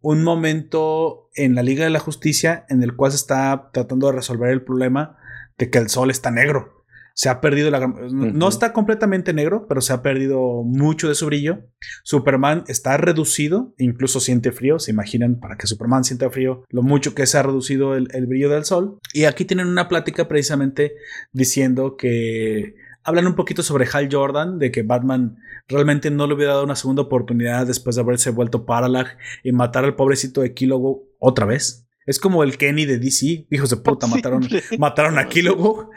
un momento en la Liga de la Justicia en el cual se está tratando de resolver el problema de que el sol está negro. se ha perdido la... No está completamente negro, pero se ha perdido mucho de su brillo. Superman está reducido, incluso siente frío. Se imaginan para que Superman sienta frío lo mucho que se ha reducido el, el brillo del sol. Y aquí tienen una plática precisamente diciendo que hablan un poquito sobre Hal Jordan, de que Batman realmente no le hubiera dado una segunda oportunidad después de haberse vuelto Paralag y matar al pobrecito de Kilowog otra vez. Es como el Kenny de DC, hijos de puta, mataron, mataron a Kilowog.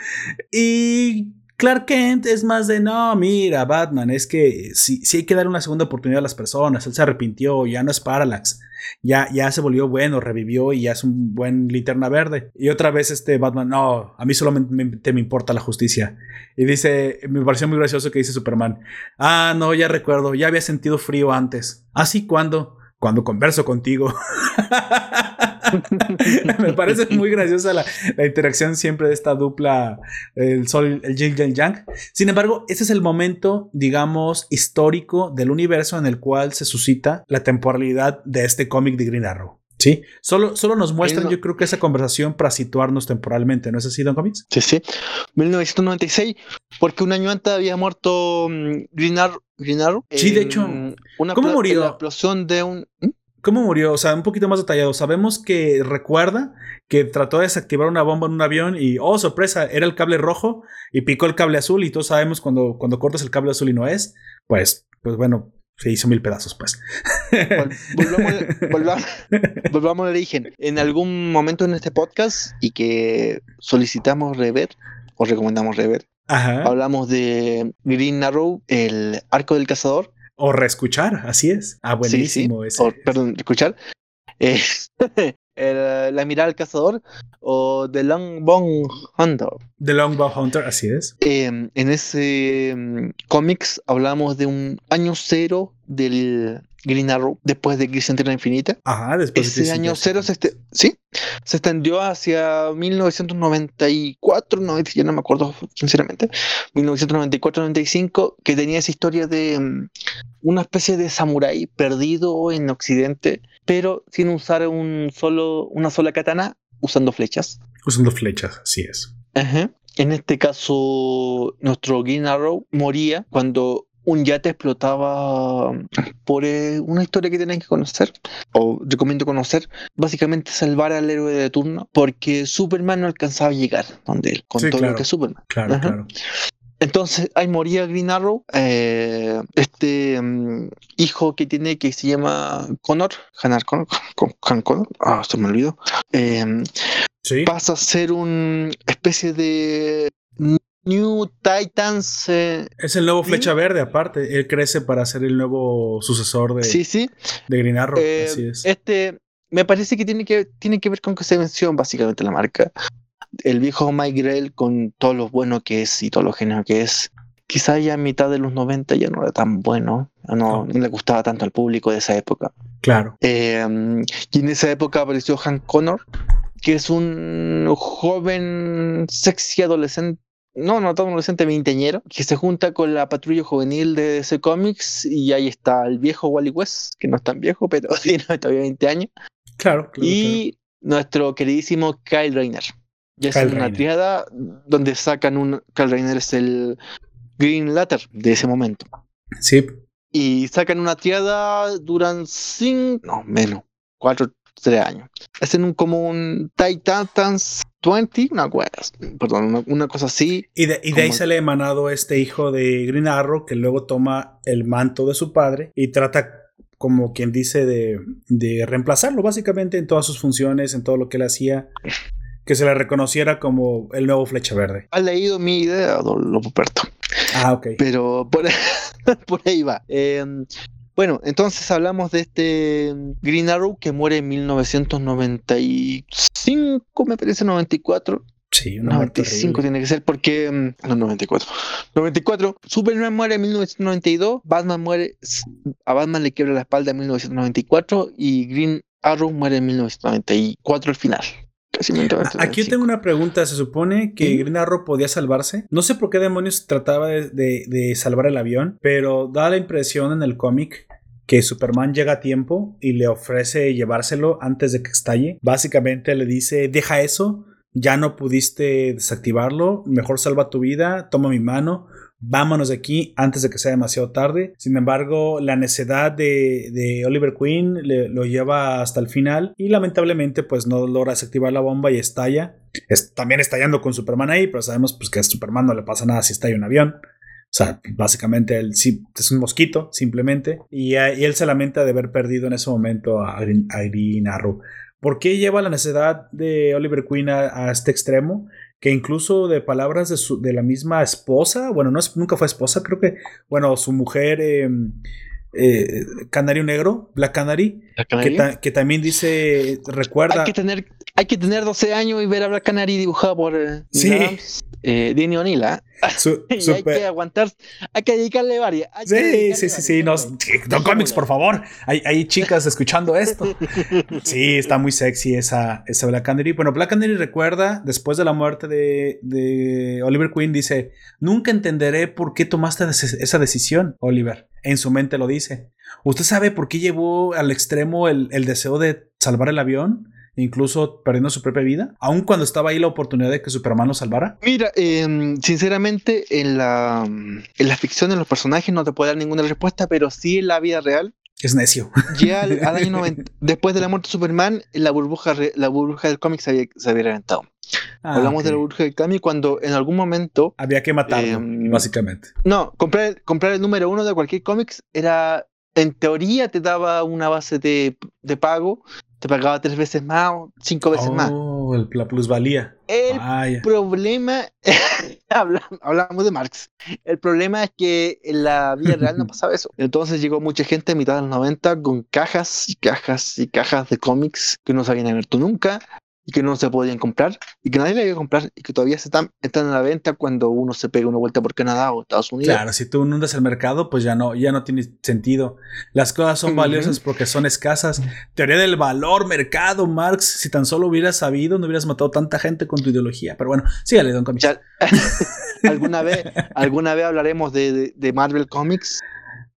Y Clark Kent es más de no, mira, Batman, es que si, si hay que dar una segunda oportunidad a las personas, él se arrepintió, ya no es Parallax, ya, ya se volvió bueno, revivió y ya es un buen linterna verde. Y otra vez este Batman, no, a mí solamente me importa la justicia. Y dice, me pareció muy gracioso que dice Superman, ah, no, ya recuerdo, ya había sentido frío antes. ¿Así ¿Ah, cuando Cuando converso contigo. Me parece muy graciosa la, interacción siempre de esta dupla, el Sol, el Jin y el Yang. Sin embargo, ese es el momento, digamos, histórico del universo en el cual se suscita la temporalidad de este cómic de Green Arrow. Sí, solo, solo nos muestran, yo creo que esa conversación para situarnos temporalmente, ¿no es así, Don Comics? Sí, sí. 1996, porque un año antes había muerto mm, Green Arrow. Sí, de hecho. ¿Cómo murió? La explosión de un. ¿Mm? ¿Cómo murió? O sea, un poquito más detallado. Sabemos que recuerda que trató de desactivar una bomba en un avión y, oh, sorpresa, era el cable rojo y picó el cable azul y todos sabemos cuando, cuando cortas el cable azul y no es, pues, pues bueno, se hizo mil pedazos, pues. Volvamos, al origen. En algún momento en este podcast y que solicitamos rever o recomendamos rever, hablamos de Green Arrow, el arco del cazador o reescuchar, así es. Ah, buenísimo ese. perdón, escuchar. Eh, la mirada al cazador o The Longbone Hunter. The Longbone Hunter, así es. Em, en ese um, cómics hablamos de un año cero del Green Arrow después de Crisis Tierra Infinita. Ajá, después Ese año cero se, este, ¿sí? se extendió hacia 1994, no, ya no me acuerdo sinceramente, 1994-95, que tenía esa historia de um, una especie de samurái perdido en Occidente, pero sin usar un solo, una sola katana, usando flechas. Usando flechas, así es. Ajá. En este caso, nuestro Green Arrow moría cuando un yate explotaba por eh, una historia que tienen que conocer, o recomiendo conocer, básicamente salvar al héroe de turno, porque Superman no alcanzaba a llegar donde él, con todo lo que es Superman. Claro, claro. Entonces, ahí moría Green Arrow, eh, este mm, hijo que tiene que se llama Connor, Hanar Connor, Han Connor, ah, se me olvidó, eh, pasa a ser una especie de New Titans. Eh, es el nuevo Flecha Verde, aparte. Él crece para ser el nuevo sucesor de, sí, sí. de Green Arrow. Eh, así es. Este, me parece que tiene que, tiene que ver con que se venció básicamente la marca. El viejo Mike Grell, con todo lo bueno que es y todo lo genial que es, quizá ya a mitad de los 90 ya no era tan bueno. No, no le gustaba tanto al público de esa época. Claro. Eh, y en esa época apareció Hank Connor, que es un joven sexy adolescente no, no tan adolescente veinteñero, que se junta con la patrulla juvenil de ese cómics y ahí está el viejo Wally West, que no es tan viejo, pero tiene todavía 20 años. Claro, claro Y nuestro queridísimo Kyle Rayner. Ya es una triada donde sacan un. Kyle Rayner es el Green Latter de ese momento. Sí. Y sacan una triada, duran cinco, no, menos, cuatro, tres años. Hacen un, como un Titans 20, una, perdón, una, cosa así. Y de, y de ahí sale emanado este hijo de Green Arrow que luego toma el manto de su padre y trata como quien dice de, de reemplazarlo básicamente en todas sus funciones, en todo lo que él hacía que se le reconociera como el nuevo Flecha Verde. Ha leído mi idea, don Lopoperto. Ah, ok. Pero por, por ahí va. Eh, bueno, entonces hablamos de este Green Arrow que muere en 1995, me parece, 94. Sí, 95 tiene que ser porque. Mm, no, 94. 94. Superman muere en 1992. Batman muere. A Batman le quiebra la espalda en 1994. Y Green Arrow muere en 1994 al final. Aquí yo tengo una pregunta. Se supone que Green Arrow podía salvarse. No sé por qué demonios trataba de, salvar el avión, pero da la impresión en el cómic que Superman llega a tiempo y le ofrece llevárselo antes de que estalle. Básicamente le dice, deja eso, ya no pudiste desactivarlo, mejor salva tu vida, toma mi mano, vámonos de aquí antes de que sea demasiado tarde. Sin embargo, la necedad de, Oliver Queen lo lleva hasta el final y lamentablemente pues no logra desactivar la bomba y estalla. también estallando con Superman ahí, pero sabemos pues que a Superman no le pasa nada si estalla un avión. O sea, básicamente él es un mosquito, simplemente. Y, él se lamenta de haber perdido en ese momento a, Green Arrow. ¿Por qué lleva la necesidad de Oliver Queen a, este extremo? Que incluso de palabras de, su, de la misma esposa, bueno, no es, nunca fue esposa, creo que, bueno, su mujer, em, eh, Canario Negro, Black Canary, que, también dice, recuerda... Hay que, tener, hay que tener 12 años y ver a Black Canary dibujado por eh, sí. eh, Dini O'Neill. y hay que aguantar, hay que dedicarle varias. Sí, sí, sí, sí, no, cómics, por favor. Hay, hay, chicas escuchando esto. Sí, está muy sexy esa, esa Black Canary. Bueno, Black Canary recuerda, después de la muerte de, de Oliver Queen, dice, nunca entenderé por qué tomaste esa decisión, Oliver. En su mente lo dice. ¿Usted sabe por qué llevó al extremo el, el deseo de salvar el avión? Incluso perdiendo su propia vida, aun cuando estaba ahí la oportunidad de que Superman lo salvara? Mira, em, sinceramente, en la, en la ficción, en los personajes, no te puedo dar ninguna respuesta, pero sí en la vida real. Es necio. Ya al, año 90, después de la muerte de Superman, la burbuja, la burbuja del cómic se había, se había reventado. Ah, Hablamos de la burbuja del cómic cuando en algún momento. Había que matarlo, em, básicamente. No, comprar, comprar el número uno de cualquier cómic era. En teoría te daba una base de, de pago te pagaba tres veces más o cinco veces más. Oh, la plusvalía. El problema, hablamos de Marx, el problema es que en la vida real no pasaba eso. Entonces llegó mucha gente a mitad de los 90 con cajas y cajas y cajas de cómics que no se habían abierto nunca, y que no se podían comprar y que nadie le iba a comprar y que todavía se están, están en la venta cuando uno se pega una vuelta por Canadá o Estados Unidos. Claro, si tú inundas el mercado, pues ya no, ya no tiene sentido. Las cosas son valiosas porque son escasas. Teoría del valor, mercado, Marx. Si tan solo hubieras sabido, no hubieras matado tanta gente con tu ideología. Pero bueno, sígale, Don Comics. alguna vez, alguna vez hablaremos de, de, Marvel Comics.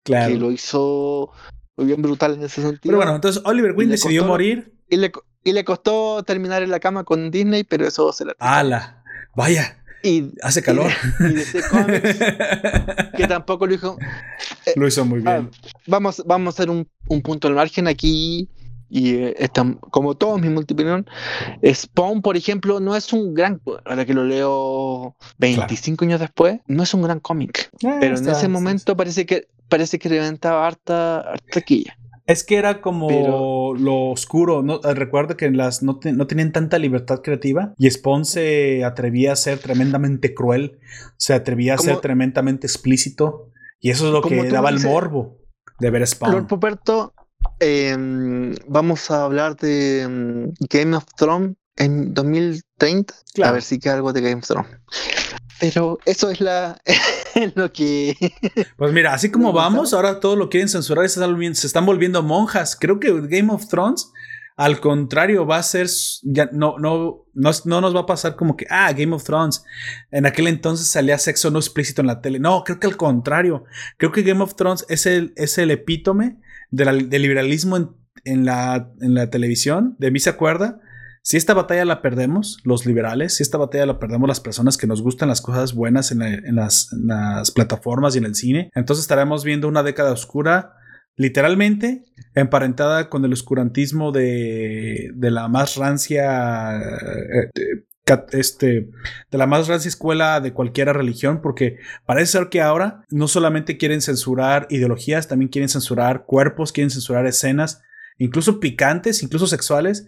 Claro. Que lo hizo muy bien brutal en ese sentido. Pero bueno, entonces Oliver Queen decidió morir. Y le, y le costó terminar en la cama con Disney, pero eso se la. ¡Hala! Vaya. Y, Hace calor. Y, de cómics, que tampoco lo hizo. Eh, lo hizo muy bien. Ah, vamos, vamos a hacer un, un, punto al margen aquí. Y eh, como todos mis multipinión, Spawn, por ejemplo, no es un gran. Ahora que lo leo 25 años después, no es un gran cómic. Eh, pero en ese momento parece que parece que reventaba harta, harta quilla. Es que era como lo oscuro. ¿no? Eh, recuerdo que las no, no, tenían tanta libertad creativa y Spawn se atrevía a ser tremendamente cruel, se atrevía a ser tremendamente explícito y eso es lo que daba el morbo de ver Spawn. Lord Poperto, em, vamos a hablar de em, Game of Thrones en 2030. A ver si queda algo de Game of Thrones. Pero eso es la lo que. Pues mira, así como vamos, ahora todo lo quieren censurar se están, volviendo monjas. Creo que Game of Thrones, al contrario, va a ser. Ya no, no, no, no nos va a pasar como que, ah, Game of Thrones. En aquel entonces salía sexo no explícito en la tele. No, creo que al contrario. Creo que Game of Thrones es el, es el epítome del liberalismo en, en, la, en la televisión. De mí se acuerda si esta batalla la perdemos, los liberales, si esta batalla la perdemos las personas que nos gustan las cosas buenas en, las, plataformas y en el cine, entonces estaremos viendo una década oscura, literalmente emparentada con el oscurantismo de, la más rancia... Eh, este, de la más rancia escuela de cualquier religión, porque parece ser que ahora no solamente quieren censurar ideologías, también quieren censurar cuerpos, quieren censurar escenas, incluso picantes, incluso sexuales,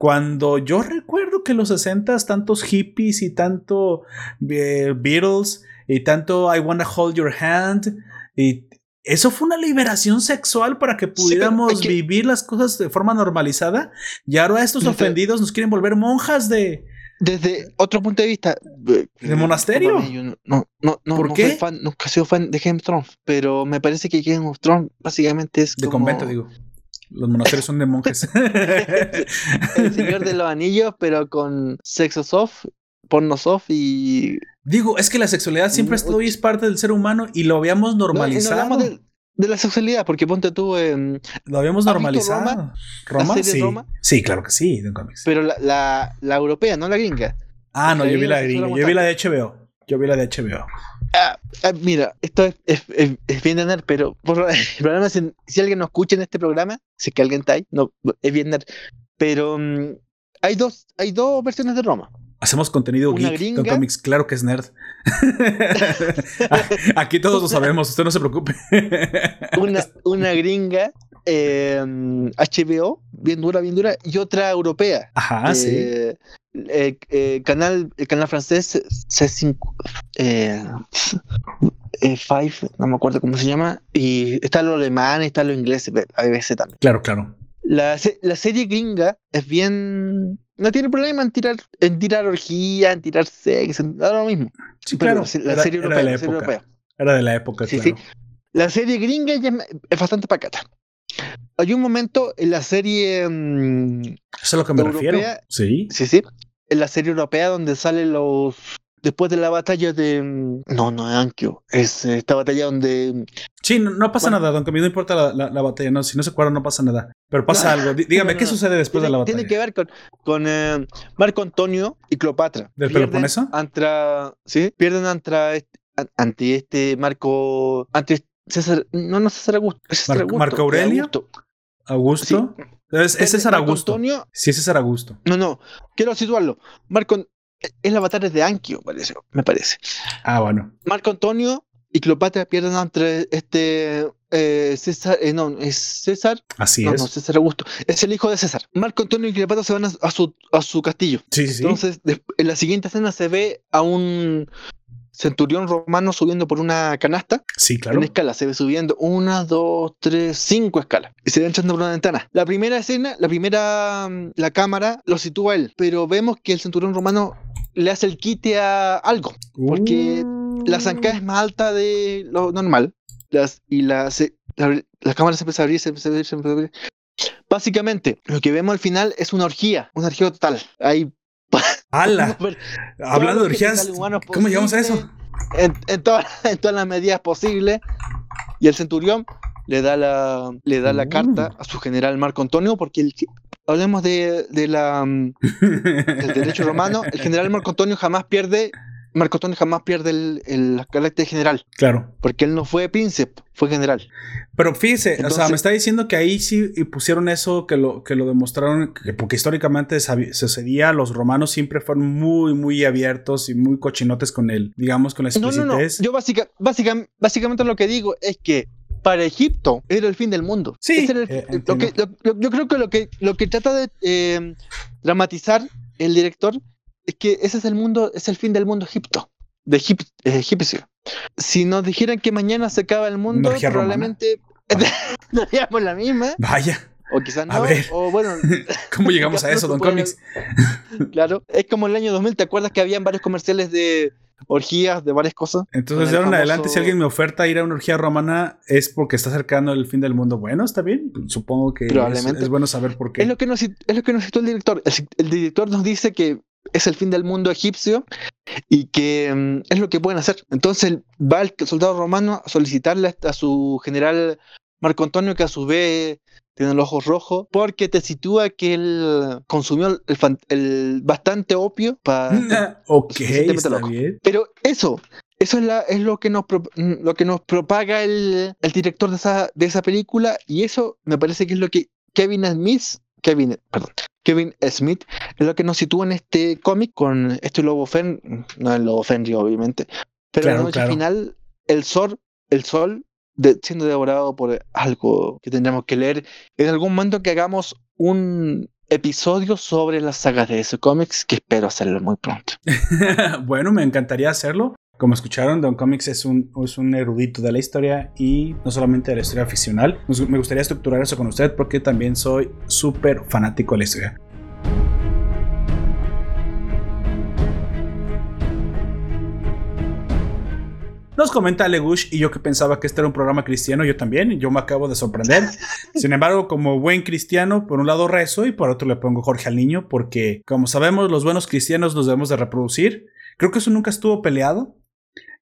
cuando yo recuerdo que los 60 tantos hippies y tanto eh, Beatles y tanto I Wanna Hold Your Hand y eso fue una liberación sexual para que pudiéramos vivir las cosas de forma normalizada. Y ahora estos ofendidos nos quieren volver monjas de desde otro punto de vista eh, de monasterio no no no ¿Por qué? nunca he sido fan de Game of Thrones pero me parece que Game of Thrones básicamente es de convento digo los monasterios son de monjes. el Señor de los Anillos, pero con sexo soft, porno soft y. Digo, es que la sexualidad siempre ha es parte del ser humano y lo habíamos normalizado. de, la sexualidad, porque ponte tú. en lo habíamos normalizado. Roma. sí. sí, claro que sí. Pero la, la, la, europea, no la gringa. Ah, no, yo vi la gringa. Yo vi la de HBO. Yo vi la de HBO. Ah, ah, mira, esto es, es, es, bien nerd, pero por, el problema es si alguien nos escucha en este programa, sé que alguien está ahí, no, es bien nerd. Pero um, hay dos, hay dos versiones de Roma. Hacemos contenido Una geek gringa. con cómics, claro que es nerd. Aquí todos lo sabemos, usted no se preocupe. una, una gringa eh, HBO, bien dura, bien dura, y otra europea. Ajá, sí. Eh, eh, canal, el canal francés C5, eh, eh, Five, no me acuerdo cómo se llama, y está lo alemán, está lo inglés, a BBC también. Claro, claro. La, la serie gringa es bien. No tiene problema en tirar, en tirar orgía, en tirar sexo, en- da lo mismo. Sí, Pero claro. la era, serie era europea. de la la serie época. europea. Era de la época, Sí, claro. La serie gringa ya es- es bastante pacata. Hay un momento en la serie. mm, Eso es a lo que me Europea- refiero. Sí. Sí, sí. En la serie europea donde salen los. Después de la batalla de. mm, No, no es Ankyo. Es eh, esta batalla donde. mm, Sí, no, no pasa Bueno. nada, don Camilo, no importa la, la- la batalla. No, si no se acuerdan, no pasa nada. Pero pasa No. algo. Dí- Dígame, No, ¿qué sucede después de la Tiene, batalla? tiene que ver con, con eh, Marco Antonio y Cleopatra. ¿Del Peloponeso? Antra, ¿sí? Pierden ante, este- ante este Marco. Ante César. No, no César Augusto. es César Mar- Augusto, ¿Marco Aurelio? Augusto. ¿Augusto? Es, es César Augusto. Antonio, Sí, es César Augusto. no, no. Quiero situarlo. Marco. Es la batalla de Anquio, parece, me parece. Ah, bueno. Marco Antonio y Cleopatra pierden entre este eh, César, eh, no, es César, Así no, es. no, César Augusto, es el hijo de César. Marco Antonio y Cleopatra se van a, a su, a su castillo. Sí, sí, sí. Entonces, en la siguiente escena se ve a un centurión romano subiendo por una canasta sí, claro. en escala. Se ve subiendo una, dos, tres, cinco escalas. Y se ve entrando por una ventana. La primera escena, la primera, mm, la cámara lo sitúa él, pero vemos que el centurión romano le hace el quite a algo porque Uh. la zancada es más alta de lo normal. Las, y la, se- la, la cámara se empieza a abrir, se empieza a abrir, se empieza a abrir. Básicamente, lo que vemos al final es una orgía, una orgía total. Hay ¡Hala! Hablando de humanos ¿cómo llegamos a eso? En, en todas, en todas las medidas posibles. Y el centurión le da la, le da la Uh. carta a su general Marco Antonio, porque el, hablemos de, de la, mm, del derecho romano. El general Marco Antonio jamás pierde. Marco Antonio jamás pierde el, el carácter general, claro. porque él no fue príncipe, fue general. Pero fíjese, o sea, me está diciendo que ahí sí y pusieron eso, que lo, que lo demostraron, que porque históricamente sucedía, los romanos siempre fueron muy, muy abiertos y muy cochinotes con él, digamos, con la No, no, no. exquisitez. Yo básica, básica- básicamente lo que digo es que para Egipto era el fin del mundo. Sí, el- eh, lo que, entiendo. lo- lo- yo creo que lo que lo que trata de eh, dramatizar el director es que ese es el mundo, es el fin del mundo Egipto, de Egip- eh, egipcio. Si nos dijeran que mañana se acaba el mundo, romana. probablemente no haríamos la misma, Vaya, o quizás A no, ver. o bueno, ¿cómo llegamos a eso, Don Comics? claro, es como el año 2000, ¿te acuerdas que habían varios comerciales de orgías, de varias cosas? Entonces, de ahora en adelante, si alguien me oferta ir a una orgía romana, es porque está acercando el fin del mundo. Bueno, está bien. Supongo que es, Probablemente. es bueno saber por qué. Es lo que nos, es lo que nos citó el director. El, el director nos dice que es el fin del mundo egipcio y que mm, es lo que pueden hacer. Entonces va el soldado romano a solicitarle a su general Marco Antonio, que a su vez tiene los ojos rojos, porque te sitúa que él consumió el, bastante opio para... ok, está loco. bien. Pero eso, eso es, la, es lo, que nos, pro- mm, lo que nos propaga el, el director de esa, de esa película y eso me parece que es lo que Kevin Smith, Kevin, perdón, Kevin Smith es lo que nos sitúa en este cómic con este lobo Fen, no el lobo Fenrir obviamente, pero en la noche claro. final el sol, el sol de- siendo devorado por algo que tendremos que leer en algún momento que hagamos un episodio sobre las sagas de ese cómics que espero hacerlo muy pronto. bueno, me encantaría hacerlo. Como escucharon, Don Comics es un, es un erudito de la historia y no solamente de la historia ficcional. Me gustaría estructurar eso con usted porque también soy súper fanático de la historia. Nos comenta Legush y yo que pensaba que este era un programa cristiano, yo también, yo me acabo de sorprender. Sin embargo, como buen cristiano, por un lado rezo y por otro le pongo Jorge al niño, porque como sabemos, los buenos cristianos nos debemos de reproducir. Creo que eso nunca estuvo peleado.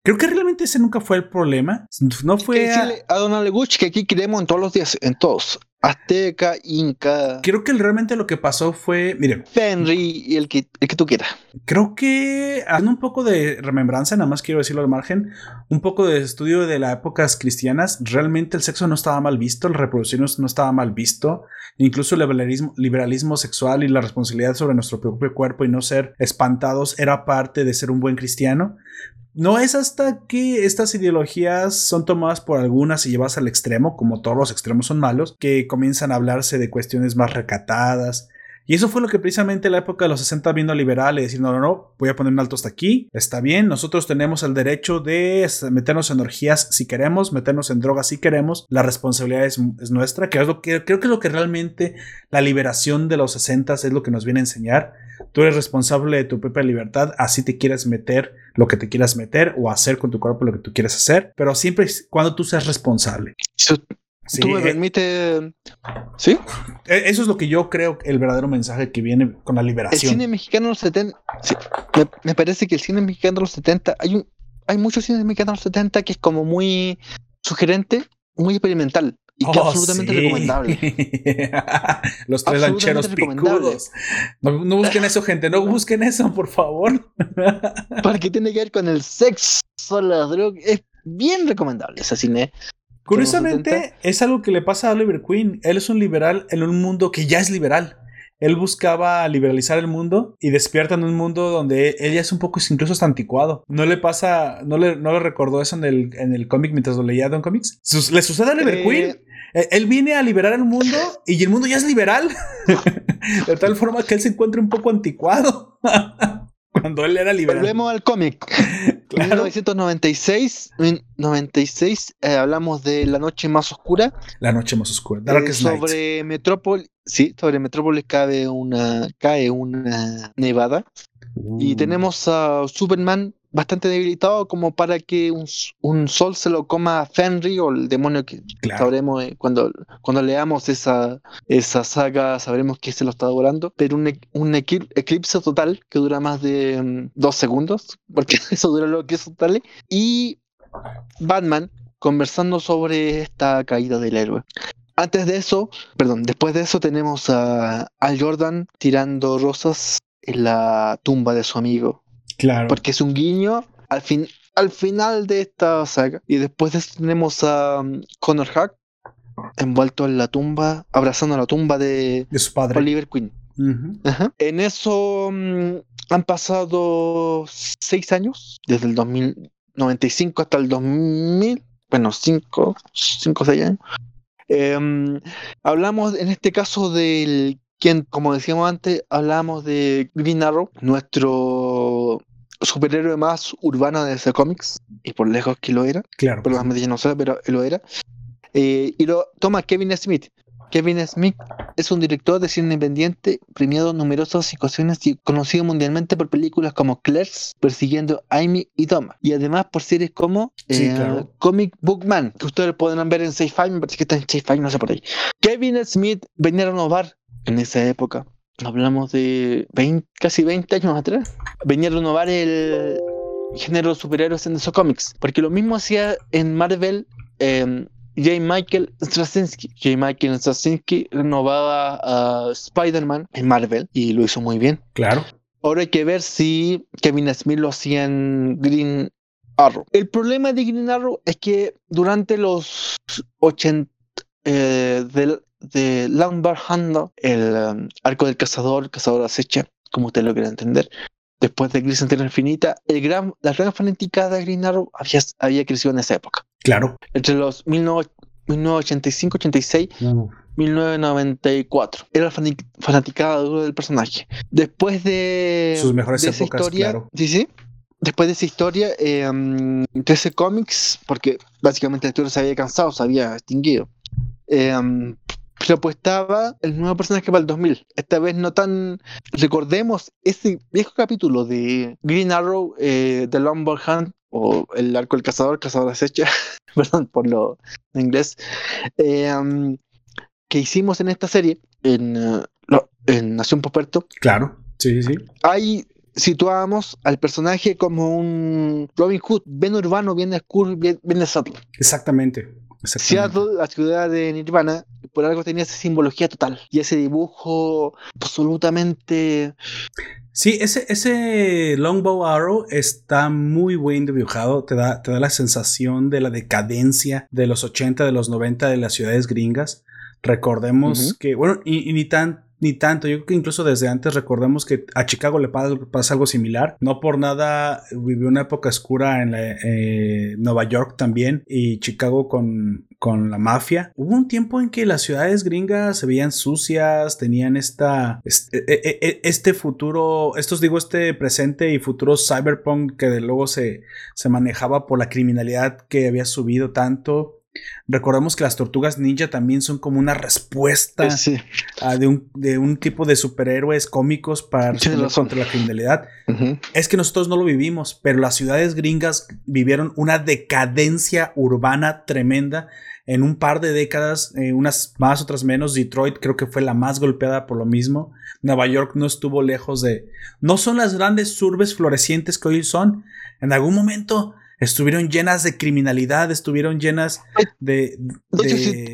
Creo que realmente ese nunca fue el problema. No fue... a- decirle a Don Aleguch que aquí creemos en todos los días, en todos. azteca, inca. Creo que realmente lo que pasó fue, miren. Fenry y el que, el que tú quieras. Creo que haciendo un poco de remembranza, nada más quiero decirlo al margen, un poco de estudio de las épocas cristianas, realmente el sexo no estaba mal visto, la reproducción no estaba mal visto, incluso el liberalismo, liberalismo sexual y la responsabilidad sobre nuestro propio cuerpo y no ser espantados era parte de ser un buen cristiano. No es hasta que estas ideologías son tomadas por algunas y llevadas al extremo, como todos los extremos son malos, que comienzan a hablarse de cuestiones más recatadas, y eso fue lo que precisamente la época de los 60 vino liberal y decir, no, no, no, voy a poner un alto hasta aquí, está bien, nosotros tenemos el derecho de meternos en orgías si queremos, meternos en drogas si queremos, la responsabilidad es, nuestra, que es lo que creo que es lo que realmente la liberación de los 60 es lo que nos viene a enseñar. Tú eres responsable de tu propia libertad, así te quieres meter lo que te quieras meter o hacer con tu cuerpo lo que tú quieres hacer, pero siempre cuando tú seas responsable. ¿Tú me eh, permites? ¿Sí? E, eso es lo que yo creo el verdadero mensaje que viene con la liberación. El cine mexicano de los 70. me, parece que el cine mexicano de los 70. Hay, un, hay muchos cines mexicanos de los 70 que es como muy sugerente, muy experimental. Y que oh, absolutamente recomendable. Los tres lancheros picudos. No, no, busquen eso, gente. No busquen eso, por favor. Porque tiene que ver con el sexo, la droga. Es bien recomendable ese cine. Curiosamente, es algo que le pasa a Oliver Queen. Él es un liberal en un mundo que ya es liberal. Él buscaba liberalizar el mundo y despierta en un mundo donde él ya es un poco incluso hasta anticuado. No le pasa, no le, no le recordó eso en el, en el cómic mientras lo leía Don Comics. ¿Le sucede a Oliver eh, Queen? Eh, él viene a liberar el mundo y el mundo ya es liberal. de tal forma que él se encuentra un poco anticuado. Cuando él era liberal. Volvemos al cómic. En 1996, 96 eh, hablamos de La Noche Más Oscura. La Noche Más Oscura. Eh, sobre Metrópolis, sí, sobre Metrópolis cae una, cae una nevada. Y uh. tenemos a Superman bastante debilitado como para que un, sol se lo coma a Fenry o el demonio que sabremos eh, cuando, cuando leamos esa, esa saga sabremos que se lo está devorando. Pero un, un eclipse total que dura más de mm, dos segundos porque eso dura lo que es total y Batman conversando sobre esta caída del héroe. Antes de eso, perdón, después de eso tenemos a Al Jordan tirando rosas en la tumba de su amigo Claro. Porque es un guiño al, fin, al final de esta saga. Y después tenemos a um, Connor Hack envuelto en la tumba, abrazando la tumba de, su padre. Oliver Queen. En eso um, han pasado seis años, desde el 2095 hasta el 2000, bueno, cinco, cinco o seis años. Em, hablamos en este caso del quien, como decíamos antes, hablamos de Green Arrow, nuestro superhéroe más urbano de ese cómics, y por lejos que lo era. Claro. Pero las no sé, pero lo era. Eh, y lo toma Kevin Smith. Kevin Smith es un director de cine independiente, premiado en numerosas ocasiones y conocido mundialmente por películas como Clerks, Persiguiendo a Amy y Thomas. Y además por series como eh, Comic Book Man, que ustedes podrán ver en Sci-Fi, me parece que está en Sci-Fi, no sé por ahí. Kevin Smith venía a renovar en esa época hablamos de 20, casi 20 años atrás, venía a renovar el género de superhéroes en esos cómics, porque lo mismo hacía en Marvel eh, J. Michael Straczynski. J. Michael Straczynski renovaba a Spider-Man en Marvel y lo hizo muy bien. Claro. Ahora hay que ver si Kevin Smith lo hacía en Green Arrow. El problema de Green Arrow es que durante los 80 eh, del, de Lambert Handel, el um, arco del cazador, cazador acecha, como usted lo quiera entender. Después de Gris Antena Infinita, el gran, la gran fanática de Green Arrow había, había crecido en esa época. Claro. Entre los 1985-86 1994. Era fanaticada duro del personaje. Después de. Sus mejores esa historia, Sí, sí. Después de esa historia, eh, de ese cómics, porque básicamente el estudio se había cansado, se había extinguido. Eh, um, propuestaba el nuevo personaje para el 2000. Esta vez no tan. Recordemos ese viejo capítulo de Green Arrow, eh, The Lombard Hunt, o El Arco del Cazador, Cazador Acecha, perdón por lo en inglés, eh, um, que hicimos en esta serie, en, uh, en Nación Poperto. Claro, sí, sí. Ahí situábamos al personaje como un Robin Hood, bien urbano, bien oscuro, bien, bien Exactamente Seattle, la ciudad de Nirvana, por algo tenía esa simbología total y ese dibujo absolutamente Sí, ese, ese Longbow Arrow está muy bien dibujado, te da, te da la sensación de la decadencia de los 80, de los 90 de las ciudades gringas. Recordemos que, bueno, y, ni tan ni tanto. Yo creo que incluso desde antes recordemos que a Chicago le pasa, algo similar. No por nada vivió una época oscura en eh, Nueva York también y Chicago con, con la mafia. Hubo un tiempo en que las ciudades gringas se veían sucias, tenían esta, este, este futuro, estos digo, este presente y futuro cyberpunk que de luego se, se manejaba por la criminalidad que había subido tanto. Recordemos que las tortugas ninja también son como una respuesta de, un, de, un, tipo de superhéroes cómicos para responder contra la criminalidad. Es que nosotros no lo vivimos, pero las ciudades gringas vivieron una decadencia urbana tremenda en un par de décadas, eh, unas más, otras menos. Detroit creo que fue la más golpeada por lo mismo. Nueva York no estuvo lejos de... No son las grandes urbes florecientes que hoy son. En algún momento estuvieron llenas de criminalidad, estuvieron llenas de...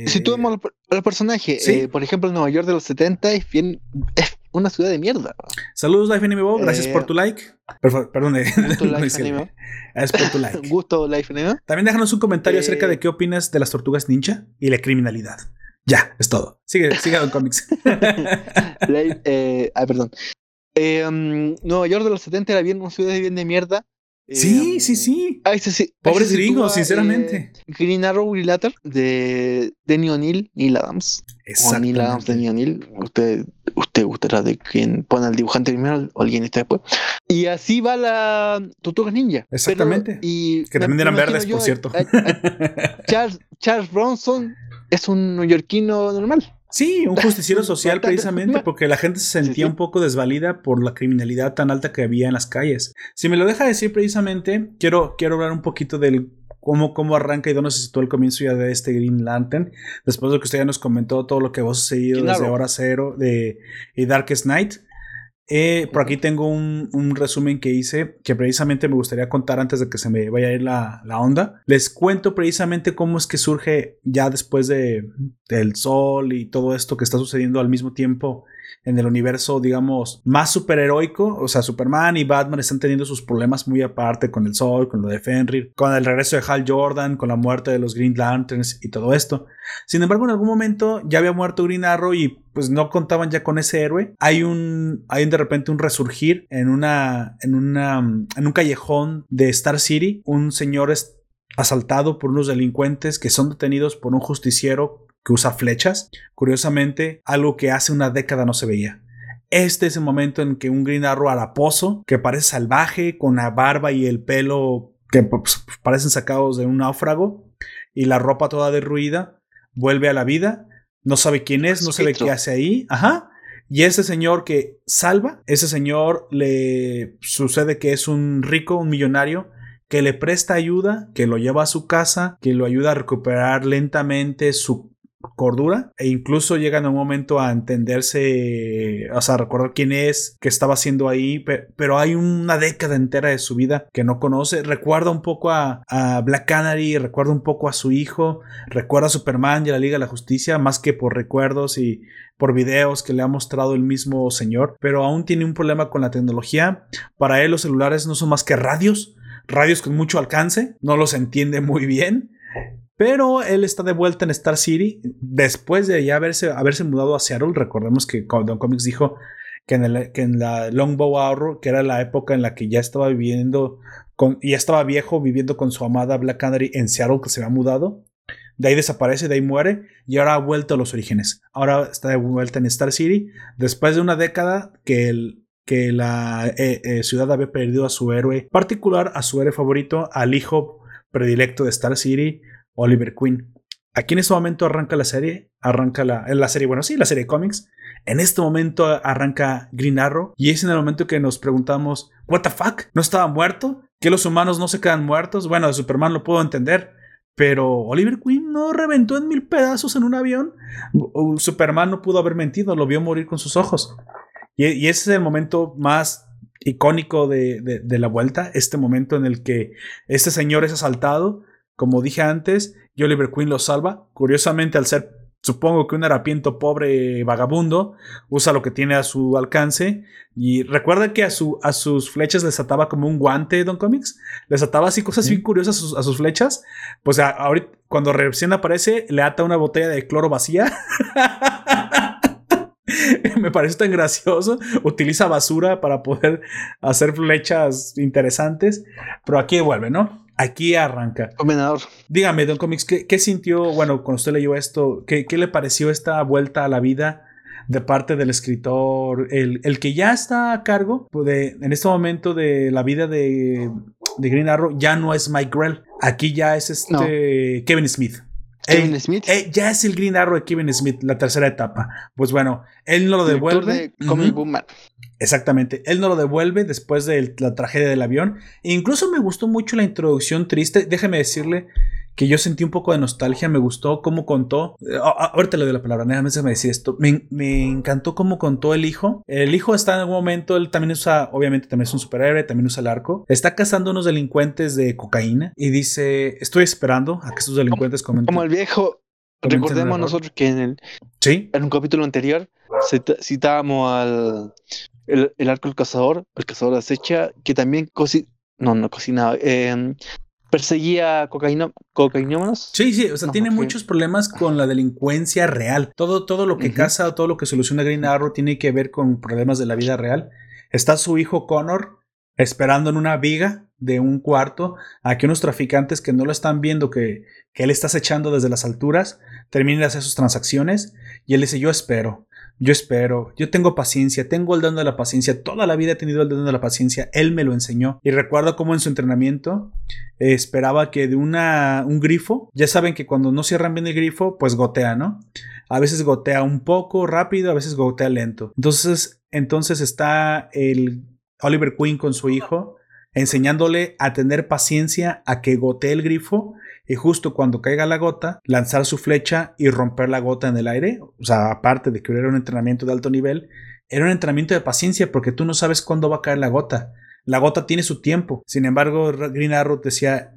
si, tú vemos al, personaje, eh, por ejemplo, Nueva York de los 70 es, bien, es una ciudad de mierda. Saludos, Life Anime gracias por eh, tu like. perdón, gusto life anime. Gracias por tu like. Gusto Life Anime. También déjanos un comentario acerca de eh, qué opinas de las tortugas ninja y la criminalidad. Ya, es todo. Sigue, sigue con cómics. eh, ah, perdón. Um, Nueva York de los 70 era bien una ciudad bien de mierda Sí, sí, sí. Ah, sí. Pobres gringos, sinceramente. Eh, Green Arrow Relator de Denny O'Neill, Neil Adams. O Neil Adams, Denny O'Neill. Usted, usted gustará de quien pone al dibujante primero o alguien está después. Y así va la Tortugas Ninja. Exactamente. y que también eran verdes, por cierto. Charles, Charles Bronson es un neoyorquino normal. Sí, un justiciero social precisamente porque la gente se sentía un poco desvalida por la criminalidad tan alta que había en las calles. Si me lo deja decir precisamente, quiero, quiero hablar un poquito del cómo, cómo arranca y dónde se sitúa el comienzo ya de este Green Lantern. Después de que usted ya nos comentó todo lo que vos ha sucedido desde Hora Cero de, y Darkest Night. Eh, por aquí tengo un, resumen que hice que precisamente me gustaría contar antes de que se me vaya a ir la, onda. Les cuento precisamente cómo es que surge ya después de, del sol y todo esto que está sucediendo al mismo tiempo en el universo, digamos, más superheroico. O sea, Superman y Batman están teniendo sus problemas muy aparte con el Sol, con lo de Fenrir, con el regreso de Hal Jordan, con la muerte de los Green Lanterns y todo esto. Sin embargo, en algún momento ya había muerto Green Arrow y pues no contaban ya con ese héroe. Hay un, hay de repente un resurgir en una, en una, en un callejón de Star City. Un señor asaltado por unos delincuentes que son detenidos por un justiciero que usa flechas. Curiosamente, algo que hace una década no se veía. Este es el momento en que un Green Arrow haraposo, que parece salvaje, con la barba y el pelo que pues, parecen sacados de un náufrago, y la ropa toda derruida, vuelve a la vida, no sabe quién es, no sabe qué hace ahí, ajá. Y ese señor que salva, ese señor le sucede que es un rico, un millonario, que le presta ayuda, que lo lleva a su casa, que lo ayuda a recuperar lentamente su cordura e incluso llegan a un momento a entenderse, o sea, recordar quién es, qué estaba haciendo ahí, pero hay una década entera de su vida que no conoce. Recuerda un poco a, Black Canary, recuerda un poco a su hijo, recuerda a Superman y a la Liga de la Justicia, más que por recuerdos y por videos que le ha mostrado el mismo señor, pero aún tiene un problema con la tecnología. Para él los celulares no son más que radios, radios con mucho alcance, no los entiende muy bien pero él está de vuelta en Star City después de ya haberse, haberse mudado a Seattle. Recordemos que Don Comics dijo que en, la Longbow Hour, que era la época en la que ya estaba viviendo, con, ya estaba viejo viviendo con su amada Black Canary en Seattle, que se había mudado. De ahí desaparece, de ahí muere y ahora ha vuelto a los orígenes. Ahora está de vuelta en Star City después de una década que, el, que la eh, eh, ciudad había perdido a su héroe particular, a su héroe favorito, al hijo predilecto de Star City, Oliver Queen. Aquí en este momento arranca la serie, arranca la, la serie, bueno, sí, la serie de cómics. En este momento arranca Green Arrow y es en el momento que nos preguntamos, ¿What the fuck? ¿No estaba muerto? ¿Que los humanos no se quedan muertos? Bueno, de Superman lo puedo entender, pero Oliver Queen no reventó en mil pedazos en un avión. Superman no pudo haber mentido, lo vio morir con sus ojos. Y, ese es el momento más icónico de, de la vuelta, este momento en el que este señor es asaltado como dije antes, y Oliver Queen lo salva. Curiosamente, al ser supongo que un harapiento pobre vagabundo usa lo que tiene a su alcance y recuerda que a, su, a sus flechas les ataba como un guante Don Comics. Les ataba así cosas bien curiosas a sus, flechas. Pues ahorita cuando recién aparece le ata una botella de cloro vacía me parece tan gracioso utiliza basura para poder hacer flechas interesantes pero aquí vuelve no Aquí arranca. Combinador. Dígame, Don Comics, ¿qué, sintió, bueno, cuando usted leyó esto, qué, le pareció esta vuelta a la vida de parte del escritor, el, que ya está a cargo de, en este momento de la vida de, Green Arrow, ya no es Mike Grell, aquí ya es este Kevin Smith. Kevin Smith. ya es el Green Arrow de Kevin Smith, la tercera etapa. Pues bueno, él no lo devuelve. Exactamente. Él no lo devuelve después de la tragedia del avión. E incluso me gustó mucho la introducción triste. Déjeme decirle que yo sentí un poco de nostalgia. Me gustó cómo contó. ahorita le doy la palabra. Déjame decir esto. Me, me, encantó cómo contó el hijo. El hijo está en algún momento. Él también usa, obviamente, también es un superhéroe. También usa el arco. Está cazando unos delincuentes de cocaína. Y dice: Estoy esperando a que estos delincuentes comenten. Como el viejo. Recordemos nosotros que en el. Sí. En un capítulo anterior citábamos al el, arco del cazador, el cazador acecha, que también no, no cocinaba, em, perseguía cocaína, cocainómanos. Sí, sí, o sea, tiene muchos problemas con la delincuencia real. Todo, todo lo que caza, todo lo que soluciona Green Arrow tiene que ver con problemas de la vida real. Está su hijo Connor esperando en una viga de un cuarto a que unos traficantes que no lo están viendo que, que él está acechando desde las alturas terminen de hacer sus transacciones y él dice yo espero yo espero, yo tengo paciencia, tengo el don de la paciencia, toda la vida he tenido el don de la paciencia, él me lo enseñó. Y recuerdo cómo en su entrenamiento eh, esperaba que de una, un grifo, ya saben que cuando no cierran bien el grifo, pues gotea, ¿no? A veces gotea un poco rápido, a veces gotea lento. Entonces, entonces está el Oliver Queen con su hijo enseñándole a tener paciencia a que gotee el grifo y justo cuando caiga la gota, lanzar su flecha y romper la gota en el aire. O sea, aparte de que era un entrenamiento de alto nivel, era un entrenamiento de paciencia porque tú no sabes cuándo va a caer la gota. La gota tiene su tiempo. Sin embargo, Green Arrow decía,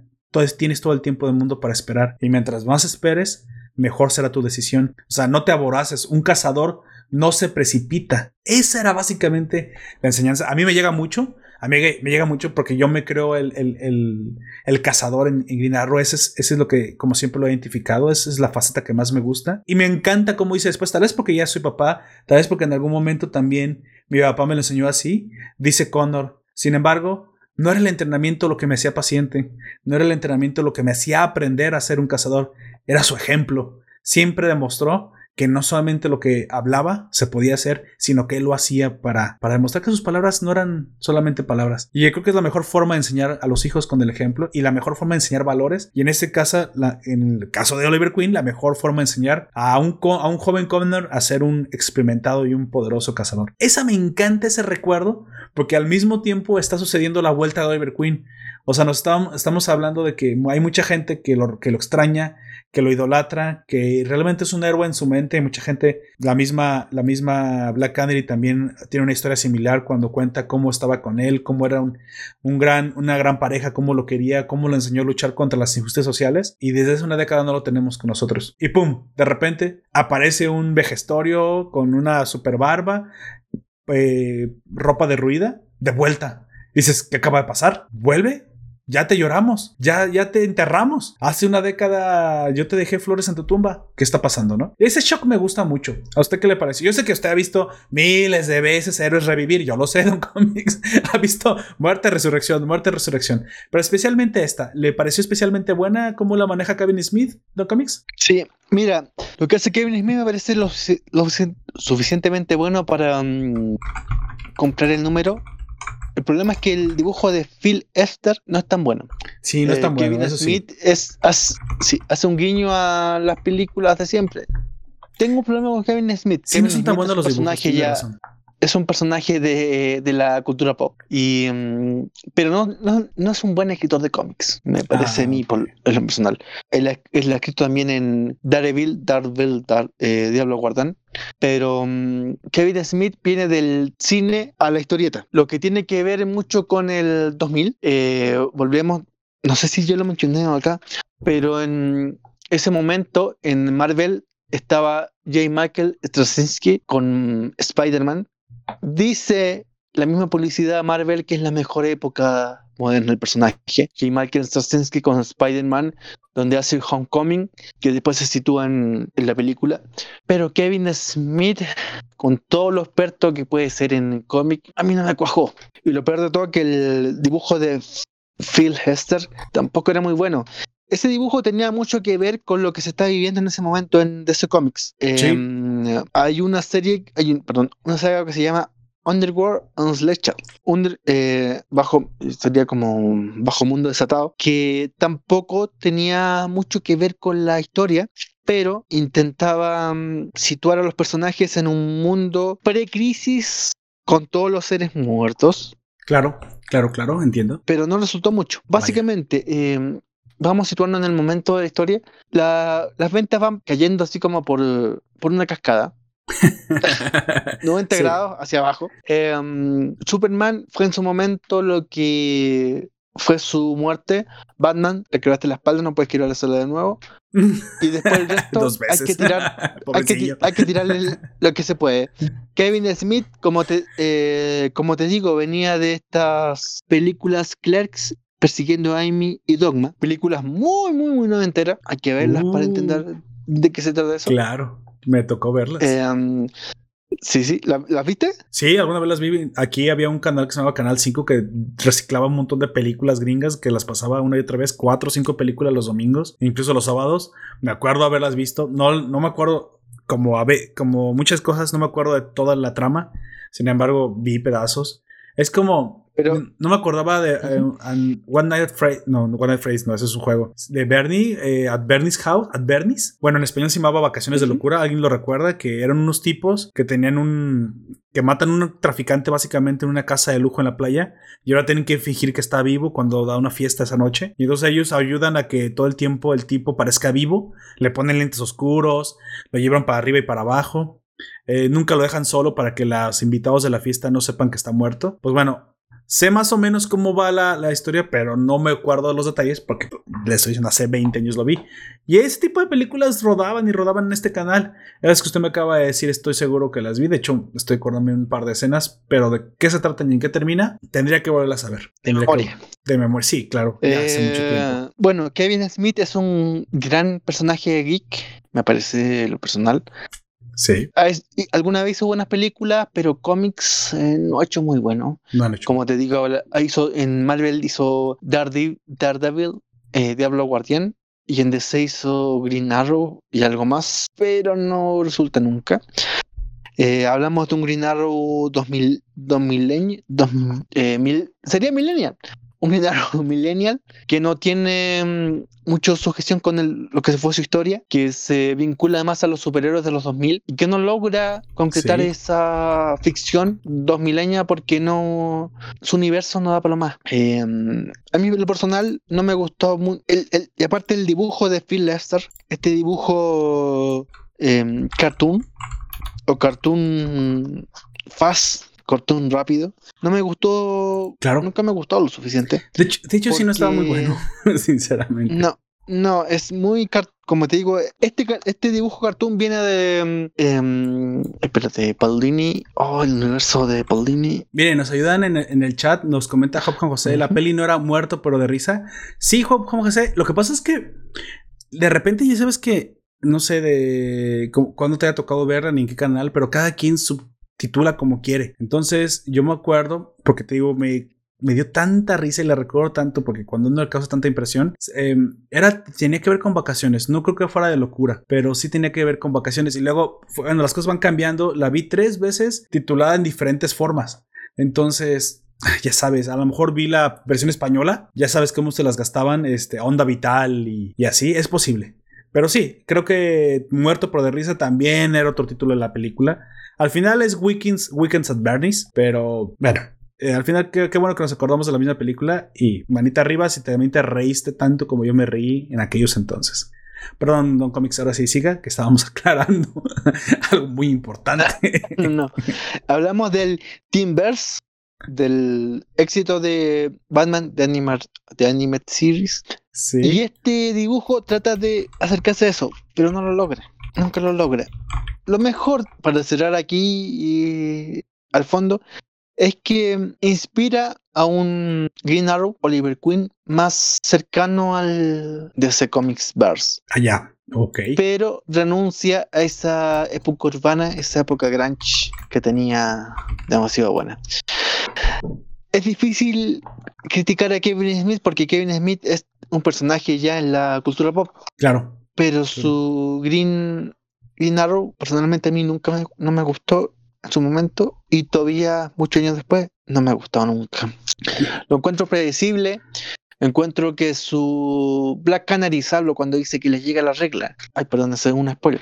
tienes todo el tiempo del mundo para esperar. Y mientras más esperes, mejor será tu decisión. O sea, no te aboraces. Un cazador no se precipita. Esa era básicamente la enseñanza. A mí me llega mucho a mí me llega mucho porque yo me creo el, el, cazador en, Green Arrow. Ese es, lo que, como siempre lo he identificado. Esa es la faceta que más me gusta. Y me encanta cómo dice después, tal vez porque ya soy papá, tal vez porque en algún momento también mi papá me lo enseñó así. Dice Connor. Sin embargo, no era el entrenamiento lo que me hacía paciente. No era el entrenamiento lo que me hacía aprender a ser un cazador. Era su ejemplo. Siempre demostró que no solamente lo que hablaba se podía hacer, sino que él lo hacía para, para demostrar que sus palabras no eran solamente palabras. Y yo creo que es la mejor forma de enseñar a los hijos con el ejemplo y la mejor forma de enseñar valores. Y en este caso, en el caso de Oliver Queen, la mejor forma de enseñar a un, joven Conner a ser un experimentado y un poderoso cazador. Esa me encanta ese recuerdo porque al mismo tiempo está sucediendo la vuelta de Oliver Queen. O sea, nos estamos, hablando de que hay mucha gente que lo extraña, que lo idolatra, que realmente es un héroe en su mente. Mucha gente, la misma, la misma Black Canary también tiene una historia similar cuando cuenta cómo estaba con él, cómo era un, un gran, una gran pareja, cómo lo quería, cómo lo enseñó a luchar contra las injusticias sociales. Y desde hace una década no lo tenemos con nosotros. Y pum, de repente aparece un vejestorio con una super barba, eh, ropa derruida, de vuelta. Dices, ¿qué acaba de pasar? ¿Vuelve? Ya te lloramos, ya, ya te enterramos. Hace una década yo te dejé flores en tu tumba. ¿Qué está pasando, no? Ese shock me gusta mucho. ¿A usted qué le parece? Yo sé que usted ha visto miles de veces héroes revivir. Yo lo sé, Don Comics. ha visto muerte, resurrección, muerte, resurrección. Pero especialmente esta. ¿Le pareció especialmente buena cómo la maneja Kevin Smith, Don Comics? Sí, mira, lo que hace Kevin Smith me parece lo, suficientemente bueno para mm, comprar el número el problema es que el dibujo de Phil Esther no es tan bueno. Sí, no es tan bueno. Kevin Smith es, hace, un guiño a las películas de siempre. Tengo un problema con Kevin Smith. Sí, no son tan buenos los dibujos. Ya, es un personaje de, de, la cultura pop. Y, mm, pero no, no, no, es un buen escritor de cómics, me parece a mí, ah. por lo personal. Él, ha escrito también en Daredevil, Daredevil, eh, Diablo Guardán. Pero mm, Kevin Smith viene del cine a la historieta, lo que tiene que ver mucho con el 2000. Eh, volvemos, no sé si yo lo mencioné acá, pero en, ese momento en Marvel estaba J. Michael Straczynski con Spider-Man. Dice la misma publicidad Marvel que es la mejor época moderna del personaje. J. Michael Straczynski con Spider-Man, donde hace Homecoming, que después se sitúa en, la película. Pero Kevin Smith, con todo lo experto que puede ser en cómic, a mí no me cuajó. Y lo peor de todo que el dibujo de Phil Hester tampoco era muy bueno ese dibujo tenía mucho que ver con lo que se está viviendo en ese momento en DC Comics. Em, hay una serie, hay perdón, una saga que se llama Underworld Unsledged, Under, eh, bajo, sería como Bajo Mundo Desatado, que tampoco tenía mucho que ver con la historia, pero intentaba mm, situar a los personajes en un mundo pre-crisis con todos los seres muertos. Claro, claro, claro, entiendo. Pero no resultó mucho. Básicamente, eh, vamos a situarnos en el momento de la historia, las ventas van cayendo así como por, por una cascada. 90 grados hacia abajo. Em, Superman fue en su momento lo que fue su muerte. Batman, le quebraste la espalda, no puedes quitársela de nuevo. Y después el resto hay que tirar, hay que, tirarle lo que se puede. Kevin Smith, como te, eh, como te digo, venía de estas películas Clerks Persiguiendo a Amy y Dogma, películas muy, muy, muy noventeras. Hay que verlas para uh. entender de qué se trata eso. Claro, me tocó verlas. Em, sí, sí, ¿las viste? Sí, alguna vez las vi. Aquí había un canal que se llamaba Canal 5 que reciclaba un montón de películas gringas que las pasaba una y otra vez, cuatro o cinco películas los domingos, incluso los sábados. Me acuerdo haberlas visto. No, no me acuerdo como, como muchas cosas, no me acuerdo de toda la trama. Sin embargo, vi pedazos. Es como pero no me acordaba de eh, One Night at No, One Night Phrase, no, ese es un juego. De Bernie, eh, at Bernie's House, at Bernie's. Bueno, en español se llamaba Vacaciones de Locura. ¿Alguien lo recuerda? Que eran unos tipos que tenían un. que matan a un traficante básicamente en una casa de lujo en la playa. Y ahora tienen que fingir que está vivo cuando da una fiesta esa noche. Y entonces ellos ayudan a que todo el tiempo el tipo parezca vivo. Le ponen lentes oscuros, lo llevan para arriba y para abajo. Eh, nunca lo dejan solo para que los invitados de la fiesta no sepan que está muerto. Pues bueno, Sé más o menos cómo va la, historia, pero no me acuerdo de los detalles porque les estoy diciendo, hace 20 años lo vi. Y ese tipo de películas rodaban y rodaban en este canal. Es que usted me acaba de decir, estoy seguro que las vi. De hecho, estoy acordándome un par de escenas, pero de qué se trata y en qué termina, tendría que volverlas a ver. De memoria. de memoria, sí, claro. hace mucho tiempo. Eh, bueno, Kevin Smith es un gran personaje geek, me parece lo personal. Sí. Ah, alguna vez hizo buenas películas, pero cómics eh, no ha hecho muy bueno. No han hecho. Como te digo, hizo, en Marvel hizo Daredevil, Daredevil eh, Diablo Guardián, y en DC hizo Green Arrow y algo más, pero no resulta nunca. Eh, hablamos de un Green Arrow 2000, 2000, 2000 sería Millennial, un millennial que no tiene mm, mucho sujeción con lo que fue su historia, que se vincula más a los superhéroes de los 2000 y que no logra concretar esa ficción 2000 porque no su universo no da para lo más. Em, a mí lo personal no me gustó y aparte el dibujo de Phil Lester, este dibujo em, cartoon o cartoon fast cortón rápido. No me gustó. Claro. Nunca me gustó lo suficiente. De hecho, de hecho sí no estaba muy bueno, sinceramente. No, no, es muy. Como te digo, este, este dibujo cartoon viene de. Eh, espérate, Paulini. Oh, el universo de Paulini. Miren, nos ayudan en, el chat. Nos comenta Job Juan José. La peli no era muerto, pero de risa. Sí, Job Juan José. Lo que pasa es que. De repente ya sabes que. No sé de cuándo te haya tocado verla ni en qué canal, pero cada quien su titula como quiere. Entonces, yo me acuerdo, porque te digo, me, me dio tanta risa y la recuerdo tanto porque cuando uno le causa tanta impresión, em, era, tenía que ver con vacaciones. No creo que fuera de locura, pero sí tenía que ver con vacaciones. Y luego, cuando las cosas van cambiando, la vi tres veces titulada en diferentes formas. Entonces, ya sabes, a lo mejor vi la versión española, ya sabes cómo se las gastaban, este, onda vital y, y así, es posible. Pero sí, creo que Muerto por de risa también era otro título de la película. Al final es Weekends, Weekends at Bernie's, pero bueno, eh, al final, qué, bueno que nos acordamos de la misma película. Y manita arriba si también te reíste tanto como yo me reí en aquellos entonces. Perdón, Don Comics, ahora sí siga, que estábamos aclarando algo muy importante. no. Hablamos del Teamverse, del éxito de Batman de, Animar, de Animated Series. Y este dibujo trata de acercarse a eso, pero no lo logra. Nunca lo logra. Lo mejor para cerrar aquí y al fondo es que inspira a un Green Arrow, Oliver Queen, más cercano al DC Comics Verse. Allá, ah, ok. Pero renuncia a esa época urbana, esa época grunge que tenía demasiado buena. Es difícil criticar a Kevin Smith porque Kevin Smith es un personaje ya en la cultura pop. Claro. Pero su Green, Green Arrow, personalmente a mí nunca no me gustó en su momento y todavía muchos años después no me ha gustado nunca. Lo encuentro predecible. Encuentro que su Black Canary salvo cuando dice que les llega la regla. Ay, perdón, ese es un spoiler.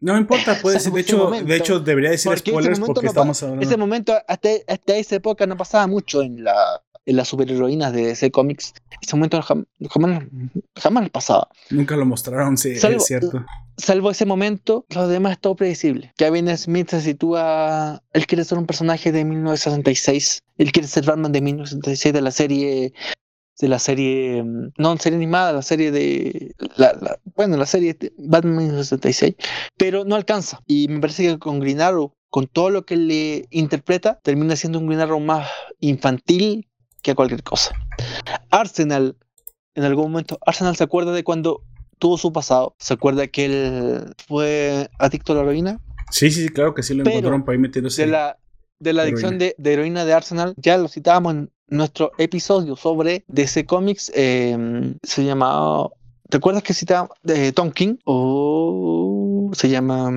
No importa, puede ser. De hecho, de hecho, debería decir spoilers porque estamos hablando. Ese momento, hasta, hasta esa época, no pasaba mucho en la las superheroínas de ese cómics. Ese momento jamás, jamás, pasaba. Nunca lo mostraron, sí, es cierto. Salvo ese momento, lo demás es todo predecible. Kevin Smith se sitúa. Él quiere ser un personaje de 1966. Él quiere ser Batman de 1966 de la serie de la serie, no serie animada, la serie de, la, bueno, la serie Batman 1966, pero no alcanza. Y me parece que con Green Arrow, con todo lo que le interpreta, termina siendo un Green Arrow más infantil que a cualquier cosa. Arsenal, en algún momento, Arsenal se acuerda de cuando tuvo su pasado, se acuerda que él fue adicto a la heroína. Sí, sí, claro que sí lo encontraron por ahí metiéndose. De la, de la adicción de, heroína de Arsenal, ya lo citábamos en nuestro episodio sobre DC Comics, em, se llama... ¿Te acuerdas que citaba de Tom King? O se llama...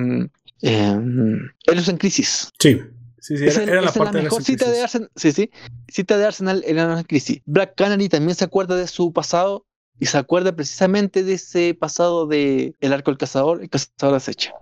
Eh, en Crisis. Sí. Sí, sí, era, la parte mejor cita de Arsenal. Sí, sí. Cita de Arsenal era la crisis. Black Canary también se acuerda de su pasado y se acuerda precisamente de ese pasado de El Arco del Cazador, el Cazador acecha.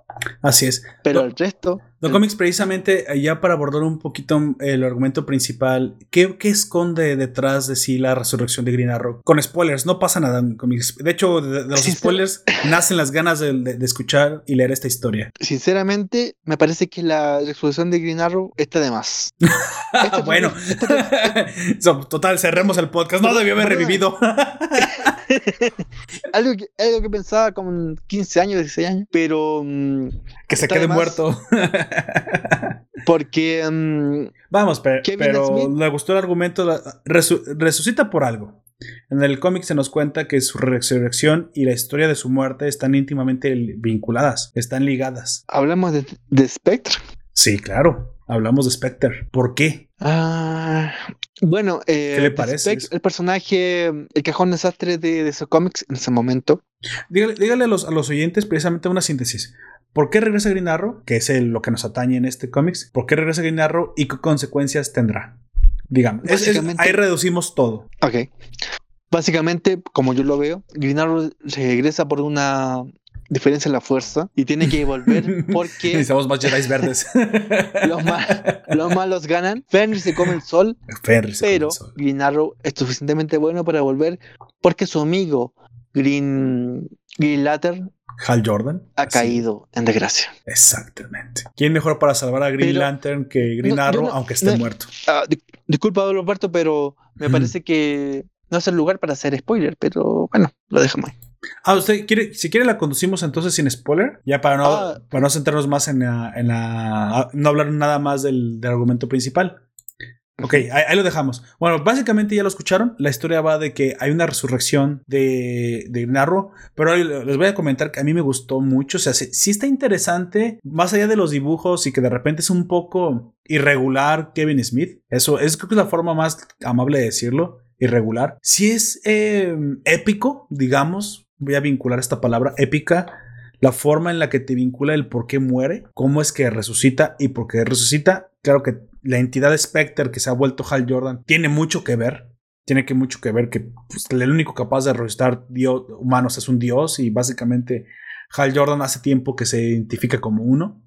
Así es. Pero el resto. Los cómics, precisamente, ya para abordar un poquito el argumento principal, ¿qué, esconde detrás de sí la resurrección de Green Arrow? Con spoilers, no pasa nada en cómics. De hecho, de, los spoilers nacen las ganas de, escuchar y leer esta historia. Sinceramente, me parece que la resurrección de Green Arrow está de más. bueno, total, cerremos el podcast. No debió haber revivido. algo, que, algo que pensaba con 15 años, 16 años, pero. Mm, que se quede muerto. porque. Mm, Vamos, pero, pero le gustó el argumento. resucita por algo. En el cómic se nos cuenta que su resurrección y la historia de su muerte están íntimamente vinculadas, están ligadas. ¿Hablamos de, de Spectre? Sí, claro. Hablamos de Spectre. ¿Por qué? Ah, bueno, eh, ¿qué le parece? el personaje, el cajón desastre de, de esos cómics en ese momento. Dígale, a, los, a, los, oyentes precisamente una síntesis. ¿Por qué regresa Green Arrow? Que es lo que nos atañe en este cómics. ¿Por qué regresa Green Arrow y qué consecuencias tendrá? Digamos. ahí reducimos todo. Ok. Básicamente, como yo lo veo, Green Arrow regresa por una diferencia en la fuerza y tiene que volver porque. Necesitamos más Jedi verdes. los, malos ganan. Fenrir se come el sol. Fenrir pero come el sol. Green Arrow es suficientemente bueno para volver porque su amigo Green, Green Lantern Hal Jordan ha caído en desgracia. Exactamente. ¿Quién mejor para salvar a Green Lantern que Green Arrow, aunque esté muerto? Uh, disculpa, Roberto, pero me parece que no es el lugar para hacer spoiler, pero bueno, lo dejamos ahí. Ah, usted quiere, si quiere la conducimos entonces sin spoiler, ya para no, ah. para no centrarnos más en la, en la, no hablar nada más del, del argumento principal. Ok, ahí, lo dejamos. Bueno, básicamente ya lo escucharon. La historia va de que hay una resurrección de, de Narro, pero les voy a comentar que a mí me gustó mucho. O sea, sí, está interesante, más allá de los dibujos y que de repente es un poco irregular Kevin Smith. Eso es creo que es la forma más amable de decirlo, irregular. Sí es eh, épico, digamos. Voy a vincular esta palabra épica la forma en la que te vincula el por qué muere, cómo es que resucita y por qué resucita. Claro que la entidad Spectre que se ha vuelto Hal Jordan tiene mucho que ver. Tiene que mucho que ver que pues, el único capaz de resucitar humanos es un dios y básicamente Hal Jordan hace tiempo que se identifica como uno,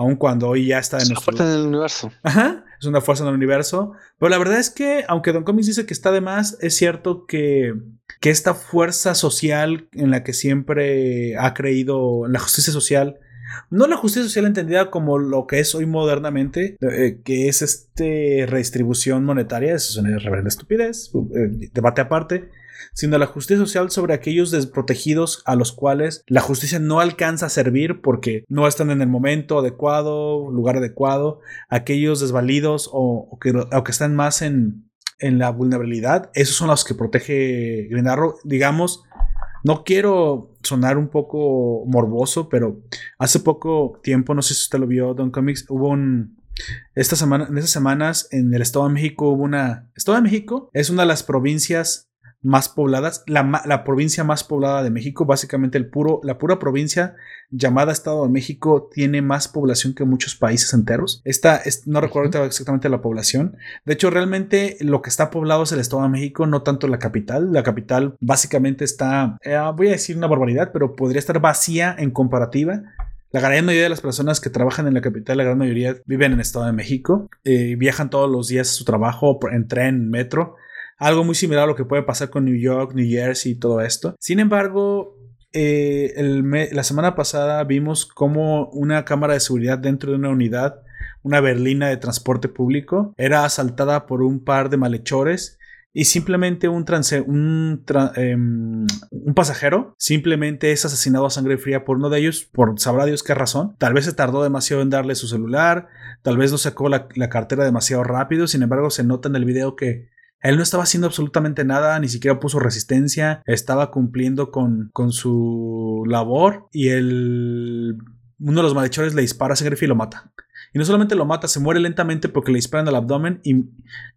aun cuando hoy ya está en es una fuerza en el universo. Ajá, es una fuerza en el universo. Pero la verdad es que, aunque Don Comics dice que está de más, es cierto que, que esta fuerza social en la que siempre ha creído, en la justicia social, No la justicia social entendida como lo que es hoy modernamente, eh, que es este redistribución monetaria, eso es una reverenda estupidez, eh, debate aparte, sino la justicia social sobre aquellos desprotegidos a los cuales la justicia no alcanza a servir porque no están en el momento adecuado, lugar adecuado, aquellos desvalidos o, que, están más en, en la vulnerabilidad, esos son los que protege Green Digamos, no quiero sonar un poco morboso, pero hace poco tiempo, no sé si usted lo vio, Don Comics, hubo un... Esta semana, en esas semanas en el Estado de México hubo una... Estado de México es una de las provincias más pobladas, la, provincia más poblada de México, básicamente el puro, la pura provincia llamada Estado de México tiene más población que muchos países enteros. Esta, no recuerdo exactamente la población. De hecho, realmente lo que está poblado es el Estado de México, no tanto la capital. La capital básicamente está, eh, voy a decir una barbaridad, pero podría estar vacía en comparativa la gran mayoría de las personas que trabajan en la capital, la gran mayoría viven en el Estado de México, eh, viajan todos los días a su trabajo en tren, metro. Algo muy similar a lo que puede pasar con New York, New Jersey y todo esto. Sin embargo, eh, la semana pasada vimos cómo una cámara de seguridad dentro de una unidad, una berlina de transporte público, era asaltada por un par de malhechores y simplemente un, em, un, pasajero simplemente es asesinado a sangre fría por uno de ellos, por sabrá Dios qué razón. Tal vez se tardó demasiado en darle su celular, tal vez no sacó la cartera demasiado rápido, sin embargo se nota en el video que él no estaba haciendo absolutamente nada, ni siquiera puso resistencia, estaba cumpliendo con, con su labor y el, uno de los malhechores le dispara a ese y lo mata. Y no solamente lo mata, se muere lentamente porque le disparan al abdomen y,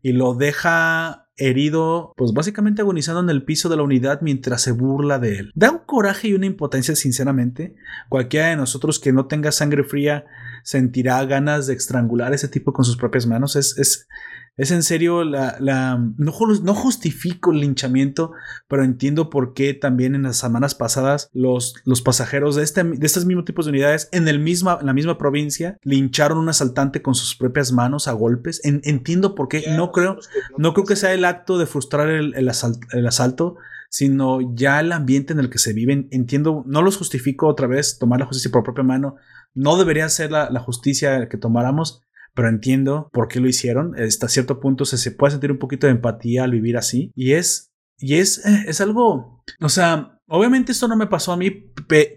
y lo deja herido, pues básicamente agonizando en el piso de la unidad mientras se burla de él. Da un coraje y una impotencia, sinceramente. Cualquiera de nosotros que no tenga sangre fría sentirá ganas de estrangular a ese tipo con sus propias manos. Es, es, es en serio, la, la, no, no, justifico el linchamiento, pero entiendo por qué también en las semanas pasadas los, los pasajeros de, este, de estos mismos tipos de unidades en, el misma, en la misma provincia lincharon a un asaltante con sus propias manos a golpes. entiendo por qué. No creo, no creo que sea el acto de frustrar el, el, el asalto, sino ya el ambiente en el que se viven. Entiendo, no los justifico otra vez tomar la justicia por propia mano. No debería ser la, la justicia que tomáramos, pero entiendo por qué lo hicieron. Hasta cierto punto se, se puede sentir un poquito de empatía al vivir así. Y es, y es, eh, es algo, o sea, obviamente esto no me pasó a mí,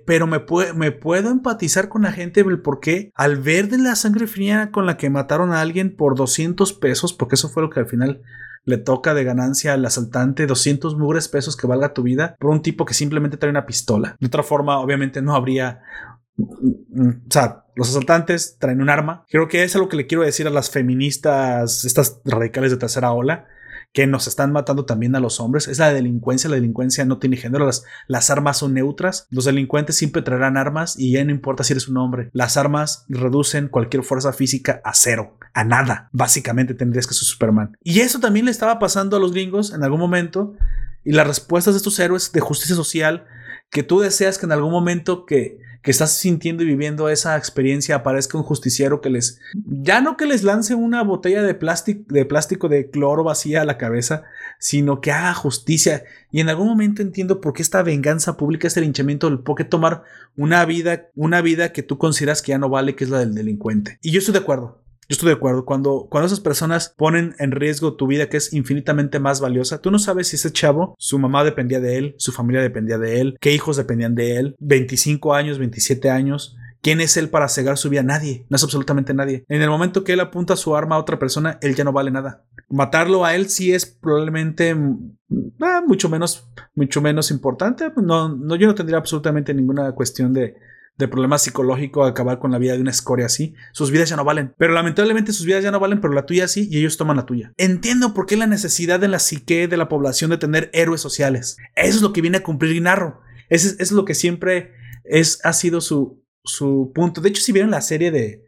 pero me, me puedo empatizar con la gente por qué al ver de la sangre fría con la que mataron a alguien por 200 pesos, porque eso fue lo que al final le toca de ganancia al asaltante 200 mugres pesos que valga tu vida por un tipo que simplemente trae una pistola. De otra forma, obviamente no habría o sea, los asaltantes traen un arma. Creo que es algo que le quiero decir a las feministas, estas radicales de tercera ola, que nos están matando también a los hombres. Es la delincuencia, la delincuencia no tiene género, las, las armas son neutras. Los delincuentes siempre traerán armas y ya no importa si eres un hombre. Las armas reducen cualquier fuerza física a cero, a nada. Básicamente tendrías que ser Superman. Y eso también le estaba pasando a los gringos en algún momento. Y las respuestas de estos héroes de justicia social que tú deseas que en algún momento que que estás sintiendo y viviendo esa experiencia aparezca un justiciero que les, ya no que les lance una botella de plástico, de plástico de cloro vacía a la cabeza, sino que haga justicia. Y en algún momento entiendo por qué esta venganza pública, este linchamiento, por qué tomar una vida, una vida que tú consideras que ya no vale, que es la del delincuente. Y yo estoy de acuerdo. Yo estoy de acuerdo. Cuando, cuando esas personas ponen en riesgo tu vida, que es infinitamente más valiosa, tú no sabes si ese chavo, su mamá dependía de él, su familia dependía de él, qué hijos dependían de él, 25 años, 27 años. ¿Quién es él para cegar su vida? Nadie, no es absolutamente nadie. En el momento que él apunta su arma a otra persona, él ya no vale nada. Matarlo a él sí es probablemente mm, ah, mucho menos, mucho menos importante. No, no, yo no tendría absolutamente ninguna cuestión de, de problema psicológico acabar con la vida de una escoria así. Sus vidas ya no valen. Pero lamentablemente sus vidas ya no valen, pero la tuya sí, y ellos toman la tuya. Entiendo por qué la necesidad en la psique de la población de tener héroes sociales. Eso es lo que viene a cumplir Guinarro. Eso es, es lo que siempre es, ha sido su, su punto. De hecho, si vieron la serie de,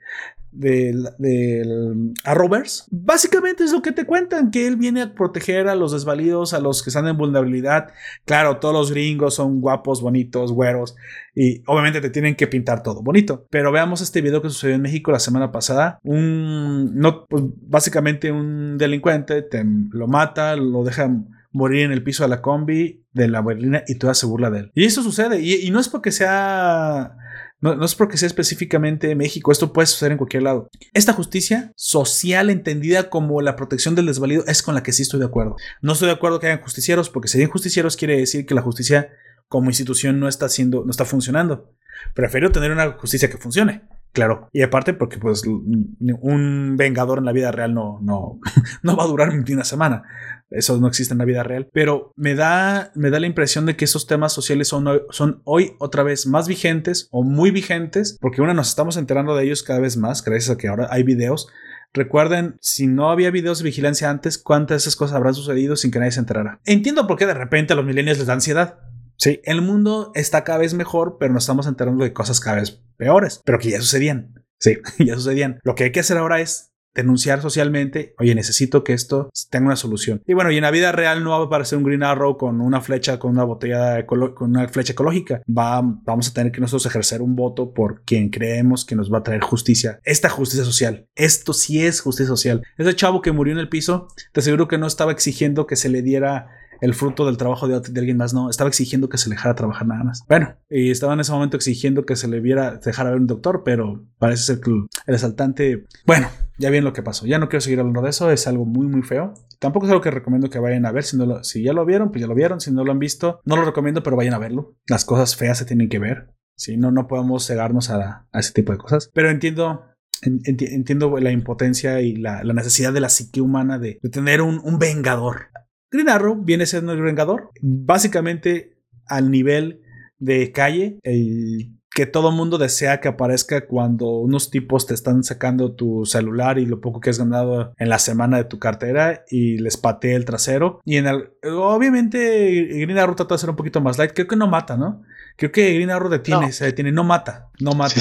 del, del Arrowverse. Básicamente es lo que te cuentan, que él viene a proteger a los desvalidos, a los que están en vulnerabilidad. Claro, todos los gringos son guapos, bonitos, güeros, y obviamente te tienen que pintar todo bonito. Pero veamos este video que sucedió en México la semana pasada. Un, no, pues básicamente un delincuente te lo mata, lo deja morir en el piso de la combi de la berlina y toda se burla de él. Y eso sucede, y no es porque sea no, no es porque sea específicamente México, esto puede suceder en cualquier lado. Esta justicia social entendida como la protección del desvalido es con la que sí estoy de acuerdo. No estoy de acuerdo que hayan justicieros, porque si hay justicieros quiere decir que la justicia como institución no está haciendo, no está funcionando. Prefiero tener una justicia que funcione. Claro. Y aparte porque pues un vengador en la vida real no, no, no va a durar ni una semana. Eso no existe en la vida real. Pero me da, me da la impresión de que esos temas sociales son, son hoy otra vez más vigentes o muy vigentes porque una nos estamos enterando de ellos cada vez más gracias a que ahora hay videos. Recuerden, si no había videos de vigilancia antes, cuántas de esas cosas habrán sucedido sin que nadie se enterara. Entiendo por qué de repente a los milenios les da ansiedad. Sí, el mundo está cada vez mejor, pero nos estamos enterando de cosas cada vez peores, pero que ya sucedían. Sí, ya sucedían. Lo que hay que hacer ahora es denunciar socialmente, oye, necesito que esto tenga una solución. Y bueno, y en la vida real no va a aparecer un Green Arrow con una flecha, con una botella, con una flecha ecológica. Va, vamos a tener que nosotros ejercer un voto por quien creemos que nos va a traer justicia. Esta justicia social. Esto sí es justicia social. Ese chavo que murió en el piso, te aseguro que no estaba exigiendo que se le diera el fruto del trabajo de, alguien más, no, estaba exigiendo que se le dejara trabajar nada más. Bueno, y estaba en ese momento exigiendo que se le viera, dejara ver un doctor, pero parece ser que el asaltante, bueno, ya bien lo que pasó. Ya no quiero seguir hablando de eso, es algo muy, muy feo. Tampoco es algo que recomiendo que vayan a ver. Si, ya lo vieron, pues ya lo vieron. Si no lo han visto, no lo recomiendo, pero vayan a verlo. Las cosas feas se tienen que ver. Si no, no podemos cegarnos a, ese tipo de cosas. Pero entiendo entiendo la impotencia y la, necesidad de la psique humana de, tener un, vengador. Green Arrow viene siendo el Vengador, básicamente al nivel de calle, el que todo mundo desea que aparezca cuando unos tipos te están sacando tu celular y lo poco que has ganado en la semana de tu cartera y les patee el trasero. Y en el, obviamente Green Arrow trata de ser un poquito más light, creo que no mata, ¿no? Creo que Green Arrow detiene, se detiene, no mata, no mata.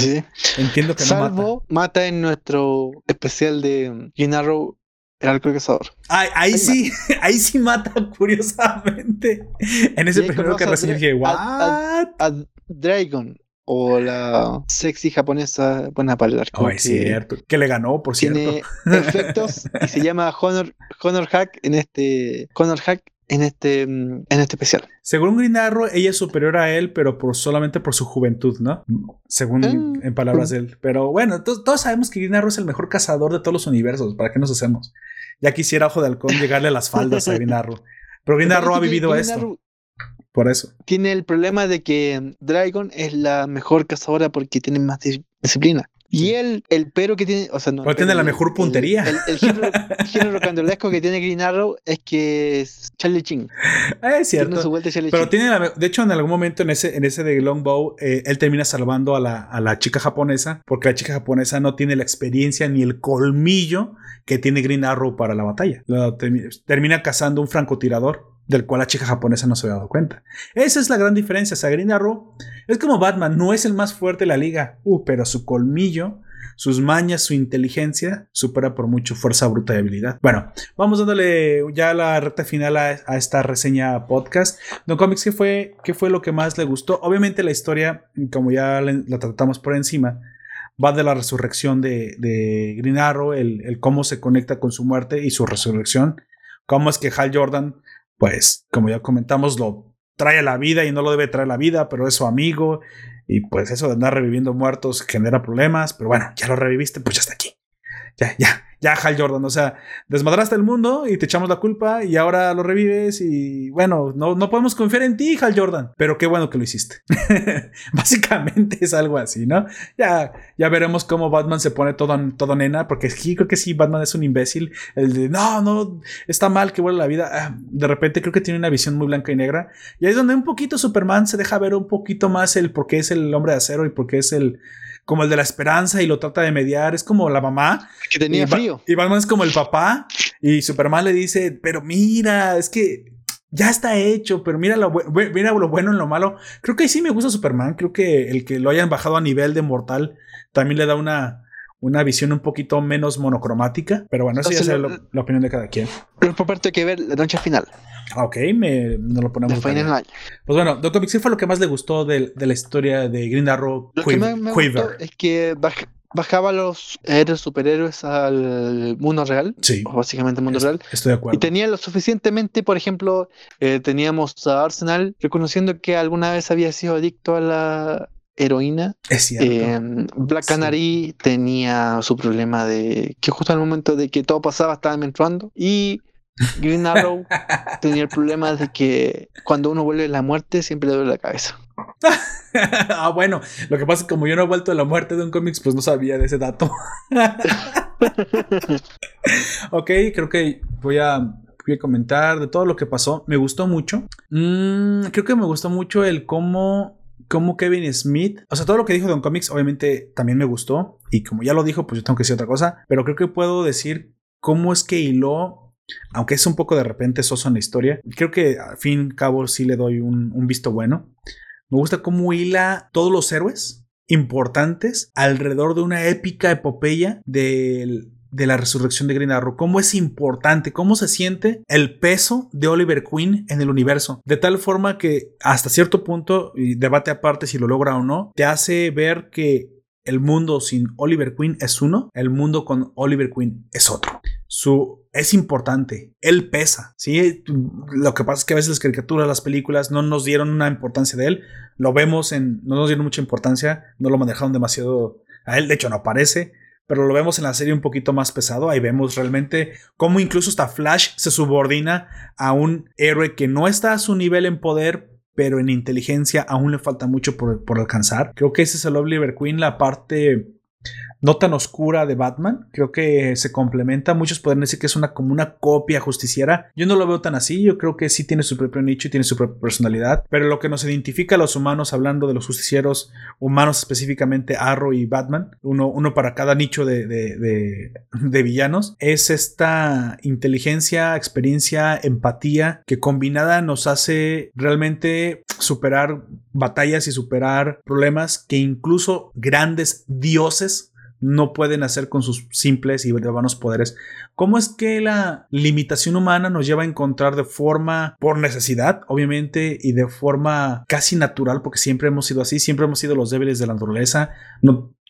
Entiendo que no mata. mata en nuestro especial de Green Arrow el alcohol cazador. Ahí, ahí, sí, ahí sí mata, curiosamente. En ese primero que recibí dije, ¿what? A, Dragon. O la sexy japonesa buena para el arco. Oh, es cierto. Que le ganó, por cierto. Tiene efectos y se llama Honor, Honor Hack en este. Honor Hack en este, en este especial. Según Green Arrow, ella es superior a él, pero por, solamente por su juventud, ¿no? Según ah. en palabras de él. Pero bueno, todos sabemos que Green Arrow es el mejor cazador de todos los universos. ¿Para qué nos hacemos? Ya quisiera Ojo de Halcón llegarle a las faldas a Green Arrow. Pero Green Arrow ha vivido esto. por eso. Tiene el problema de que Dragon es la mejor cazadora porque tiene más disciplina. Y él, el pero que tiene, o sea, no. tiene la mejor puntería. El, el, género, rocandolesco que tiene Green Arrow es que es Charlie Ching. Es cierto. pero tiene la, de hecho, en algún momento en ese, en ese de Longbow, eh, él termina salvando a la, a la chica japonesa, porque la chica japonesa no tiene la experiencia ni el colmillo que tiene Green Arrow para la batalla. termina cazando un francotirador del cual la chica japonesa no se había dado cuenta. Esa es la gran diferencia. O sea, Green Arrow es como Batman, no es el más fuerte de la liga, uh, pero su colmillo, sus mañas, su inteligencia supera por mucho fuerza bruta y habilidad. Bueno, vamos dándole ya la recta final a, esta reseña podcast. Don Comics, ¿qué fue, ¿qué fue lo que más le gustó? Obviamente la historia, como ya la tratamos por encima, va de la resurrección de, de Green Arrow, el, cómo se conecta con su muerte y su resurrección, cómo es que Hal Jordan, pues como ya comentamos, lo trae a la vida y no lo debe traer a la vida, pero es su amigo y pues eso de andar reviviendo muertos genera problemas, pero bueno, ya lo reviviste, pues ya está aquí. Ya, ya, ya Hal Jordan, o sea, desmadraste el mundo y te echamos la culpa y ahora lo revives y bueno, no, no podemos confiar en ti, Hal Jordan, pero qué bueno que lo hiciste. Básicamente es algo así, ¿no? Ya, ya veremos cómo Batman se pone todo, todo nena, porque sí, creo que sí, Batman es un imbécil, el de, no, no, está mal que vuelva la vida, ah, de repente creo que tiene una visión muy blanca y negra, y ahí es donde un poquito Superman se deja ver un poquito más el por qué es el hombre de acero y por qué es el como el de la esperanza y lo trata de mediar. Es como la mamá. Que tenía frío. Y Batman es como el papá. Y Superman le dice, pero mira, es que ya está hecho, pero mira lo, mira lo bueno en lo malo. Creo que sí me gusta Superman. Creo que el que lo hayan bajado a nivel de mortal también le da una, una visión un poquito menos monocromática. Pero bueno, eso ya es la, opinión de cada quien. Pero por parte hay que ver la noche final. Ah, ok, me, nos lo ponemos. Pues bueno, Doctor Comics, fue lo que más le gustó de, la historia de Green Arrow? Lo que más me gustó es que bajaba los héroes superhéroes al mundo real. Sí. básicamente al mundo real. Estoy de acuerdo. Y tenía lo suficientemente, por ejemplo, eh, teníamos a Arsenal reconociendo que alguna vez había sido adicto a la heroína. Es cierto. Eh, Black Canary tenía su problema de que justo al momento de que todo pasaba estaba menstruando. Y Green Arrow tenía el problema de que cuando uno vuelve de la muerte siempre le duele la cabeza. ah, bueno, lo que pasa es que como yo no he vuelto de la muerte de un cómics, pues no sabía de ese dato. ok, creo que voy a, a, comentar de todo lo que pasó. Me gustó mucho. Mm, creo que me gustó mucho el cómo, cómo Kevin Smith, o sea, todo lo que dijo Don Comics, obviamente también me gustó. Y como ya lo dijo, pues yo tengo que decir otra cosa. Pero creo que puedo decir cómo es que hiló aunque es un poco de repente soso en la historia, creo que al fin y cabo sí le doy un, visto bueno. Me gusta cómo hila todos los héroes importantes alrededor de una épica epopeya de la resurrección de Green Arrow. Cómo es importante, cómo se siente el peso de Oliver Queen en el universo. De tal forma que hasta cierto punto, y debate aparte si lo logra o no, te hace ver que el mundo sin Oliver Queen es uno, el mundo con Oliver Queen es otro. Su es importante, él pesa, ¿sí? Lo que pasa es que a veces las caricaturas, las películas no nos dieron una importancia de él, lo vemos en, no nos dieron mucha importancia, no lo manejaron demasiado a él, de hecho no aparece, pero lo vemos en la serie un poquito más pesado, ahí vemos realmente cómo incluso hasta Flash se subordina a un héroe que no está a su nivel en poder, pero en inteligencia aún le falta mucho por, por alcanzar. Creo que ese es el Oliver Queen, la parte no tan oscura de Batman. Creo que se complementa. Muchos pueden decir que es una como una copia justiciera. Yo no lo veo tan así. Yo creo que sí tiene su propio nicho y tiene su propia personalidad. Pero lo que nos identifica a los humanos, hablando de los justicieros humanos específicamente, Arrow y Batman, uno, uno para cada nicho de, de, de villanos, es esta inteligencia, experiencia, empatía que combinada nos hace realmente superar batallas y superar problemas que incluso grandes dioses no pueden hacer con sus simples y vanos poderes. ¿Cómo es que la limitación humana nos lleva a encontrar de forma por necesidad, obviamente, y de forma casi natural, porque siempre hemos sido así, siempre hemos sido los débiles de la naturaleza,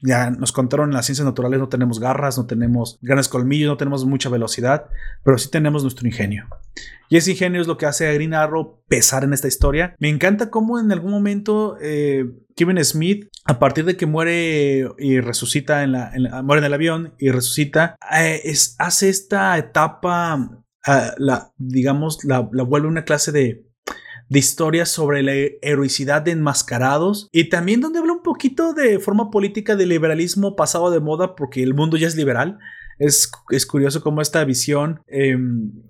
ya nos contaron en las ciencias naturales, no tenemos garras, no tenemos grandes colmillos, no tenemos mucha velocidad, pero sí tenemos nuestro ingenio. Y ese ingenio es lo que hace a Green Arrow pesar en esta historia. Me encanta cómo en algún momento eh, Kevin Smith, a partir de que muere y resucita en la, muere en el avión y resucita, eh, hace esta etapa, uh, la, digamos, la, la vuelve una clase de de historias sobre la heroicidad de enmascarados y también donde habla un poquito de forma política del liberalismo pasado de moda porque el mundo ya es liberal. Es, es curioso cómo esta visión eh,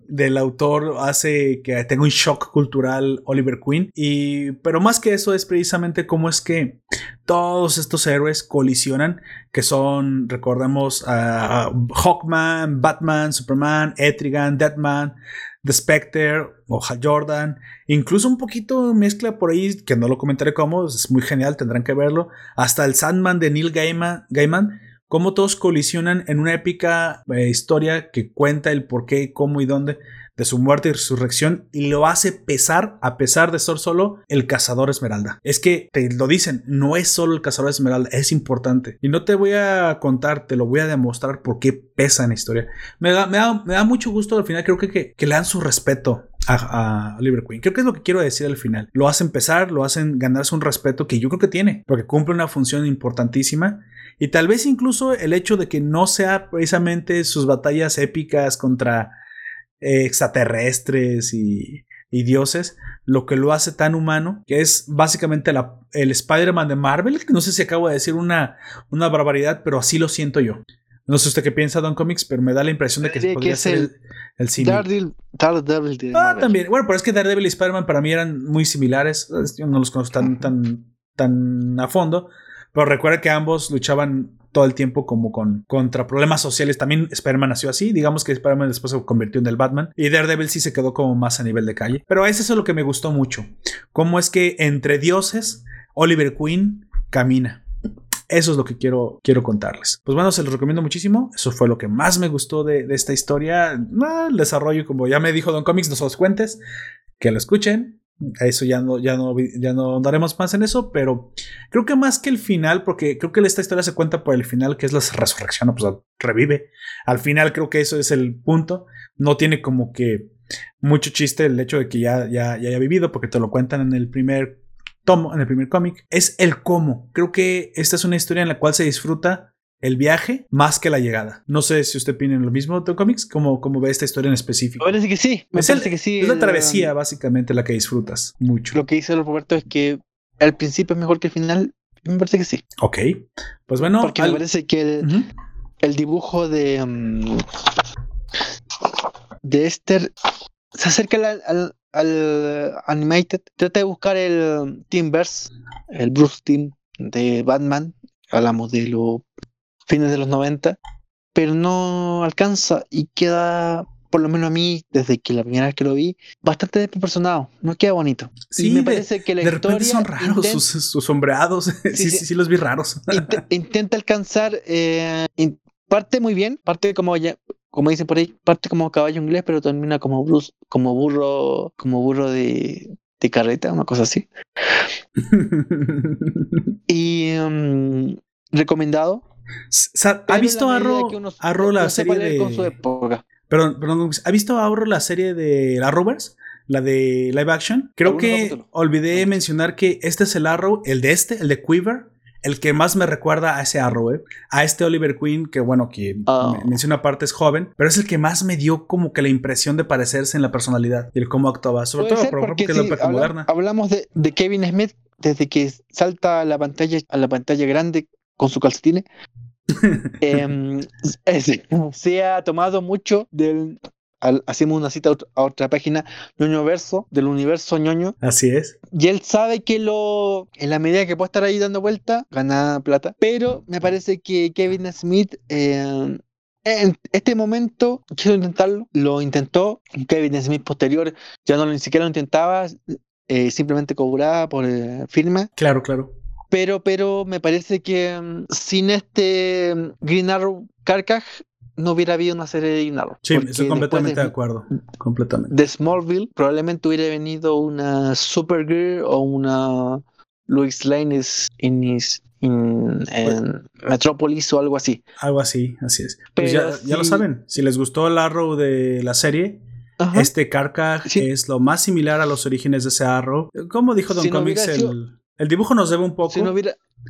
del autor hace que tenga un shock cultural Oliver Queen. Y, pero más que eso es precisamente cómo es que todos estos héroes colisionan, que son, recordemos, uh, Hawkman, Batman, Superman, Etrigan, Deadman, The Spectre, Oja Jordan, incluso un poquito mezcla por ahí, que no lo comentaré cómo, es muy genial, tendrán que verlo, hasta el Sandman de Neil Gaiman cómo todos colisionan en una épica eh, historia que cuenta el por qué, cómo y dónde de su muerte y resurrección y lo hace pesar a pesar de ser solo el cazador esmeralda. Es que te lo dicen, no es solo el cazador esmeralda, es importante. Y no te voy a contar, te lo voy a demostrar por qué pesa en la historia. Me da, mucho gusto al final, creo que, que, le dan su respeto a, a, Oliver Queen. Creo que es lo que quiero decir al final. Lo hacen pesar, lo hacen ganarse un respeto que yo creo que tiene, porque cumple una función importantísima. Y tal vez incluso el hecho de que no sea precisamente sus batallas épicas contra extraterrestres y, dioses, lo que lo hace tan humano, que es básicamente el Spider-Man de Marvel, que no sé si acabo de decir una, una barbaridad, pero así lo siento yo. No sé usted qué piensa Don Comics, pero me da la impresión de que, podría ser el, el, cine. Daredevil, ah, también. Bueno, pero es que Daredevil y Spider-Man para mí eran muy similares. Yo no los conozco tan, tan, tan a fondo. Pero recuerda que ambos luchaban todo el tiempo como con contra problemas sociales. También Spider-Man nació así. Digamos que Spider-Man después se convirtió en el Batman. Y Daredevil sí se quedó como más a nivel de calle. Pero eso es lo que me gustó mucho. Cómo es que entre dioses, Oliver Queen camina. Eso es lo que quiero, quiero contarles. Pues bueno, se los recomiendo muchísimo. Eso fue lo que más me gustó de, esta historia. el desarrollo, como ya me dijo Don Comics, no se los cuentes. Que lo escuchen. Eso ya no, ya no, ya no daremos más en eso, pero creo que más que el final, porque creo que esta historia se cuenta por el final, que es la resurrección, pues revive. Al final creo que eso es el punto. No tiene como que mucho chiste el hecho de que ya, ya, ya haya vivido, porque te lo cuentan en el primer tomo, en el primer cómic, es el cómo. Creo que esta es una historia en la cual se disfruta el viaje más que la llegada. No sé si usted opina lo mismo de Comics, como, como ve esta historia en específico. Me parece que sí. Me es parece que sí. Es la travesía, básicamente, la que disfrutas mucho. Lo que dice Roberto es que al principio es mejor que el final. Me parece que sí. Ok. Pues bueno. Porque me parece que el, dibujo de. Um, de Esther se acerca al, al, Animated. Trata de buscar el Teamverse, el Bruce Team de Batman. Hablamos de lo fines de los 90, pero no alcanza y queda, por lo menos a mí, desde que la primera vez que lo vi, bastante desproporcionado, no queda bonito. Sí, me parece que la de repente son raros sus, sombreados, sí sí, sí, los vi raros. intenta alcanzar, eh, parte muy bien, parte como ya, como dicen por ahí, parte como caballo inglés, pero termina como Bruce, como burro, como burro de, de carreta, una cosa así. y um, recomendado, ¿Ha visto Arro, Arro la serie de... Perdón, perdón, ¿ha visto Arro la serie de la Rovers? La de live action. Creo que olvidé mencionar que este es el Arrow, el de este, el de Quiver, el que más me recuerda a ese Arrow, ¿eh? a este Oliver Queen, que bueno, que ah. menciona es joven, pero es el que más me dio como que la impresión de parecerse en la personalidad y el cómo actuaba, sobre todo porque es la moderna. Hablamos de, de, Kevin Smith desde que salta a la pantalla, a la pantalla grande con su calcetines. eh, se ha tomado mucho del. hacemos una cita a otra, página, ñoño verso, del universo ñoño. Así es. Y él sabe que lo. En la medida que puede estar ahí dando vuelta, gana plata. Pero me parece que Kevin Smith. Eh, en este momento quiero intentarlo, lo intentó. Kevin Smith posterior ya no ni siquiera lo intentaba, eh, simplemente cobraba por eh, firma. Claro, claro. Pero, pero me parece que mm, sin este mm, Green Arrow Carcaj no hubiera habido una serie de Green Arrow. Sí, estoy completamente de, acuerdo. Completamente. De Smallville probablemente hubiera venido una Supergirl o una Louis Lane in, en Metropolis o algo así. Algo así, así es. Pues ya, lo saben, si les gustó el Arrow de la serie, este Carcaj es lo más similar a los orígenes de ese Arrow. Como dijo Don Comics, el, el dibujo nos debe un poco.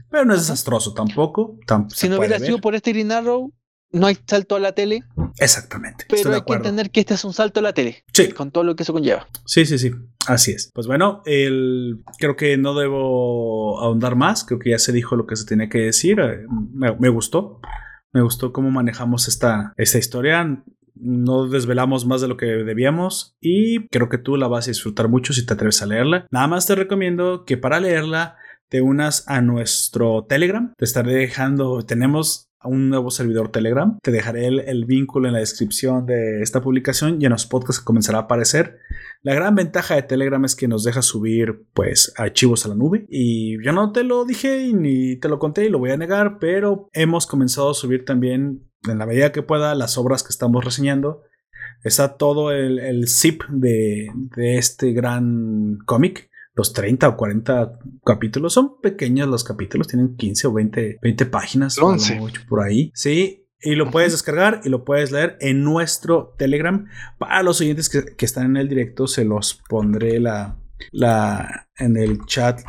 pero no es desastroso tampoco. si no hubiera sido por este Green Arrow, no hay salto a la tele. Exactamente. Pero hay que entender que este es un salto a la tele. Sí. Con todo lo que eso conlleva. Sí, sí, sí. Así es. Pues bueno, el, creo que no debo ahondar más. Creo que ya se dijo lo que se tenía que decir. Eh, me, gustó. Me gustó cómo manejamos esta, esta historia no desvelamos más de lo que debíamos y creo que tú la vas a disfrutar mucho si te atreves a leerla. Nada más te recomiendo que para leerla te unas a nuestro Telegram. Te estaré dejando, tenemos un nuevo servidor Telegram. Te dejaré el, vínculo en la descripción de esta publicación y en los podcasts comenzará a aparecer. La gran ventaja de Telegram es que nos deja subir pues archivos a la nube y yo no te lo dije ni te lo conté y lo voy a negar, pero hemos comenzado a subir también en la medida que pueda, las obras que estamos reseñando. Está todo el, zip de, este gran cómic. Los 30 o 40 capítulos son pequeños los capítulos, tienen 15 o 20, 20 páginas. 11. Por ahí. Sí, y lo puedes descargar y lo puedes leer en nuestro Telegram. Para los oyentes que, que están en el directo, se los pondré la, la, en el chat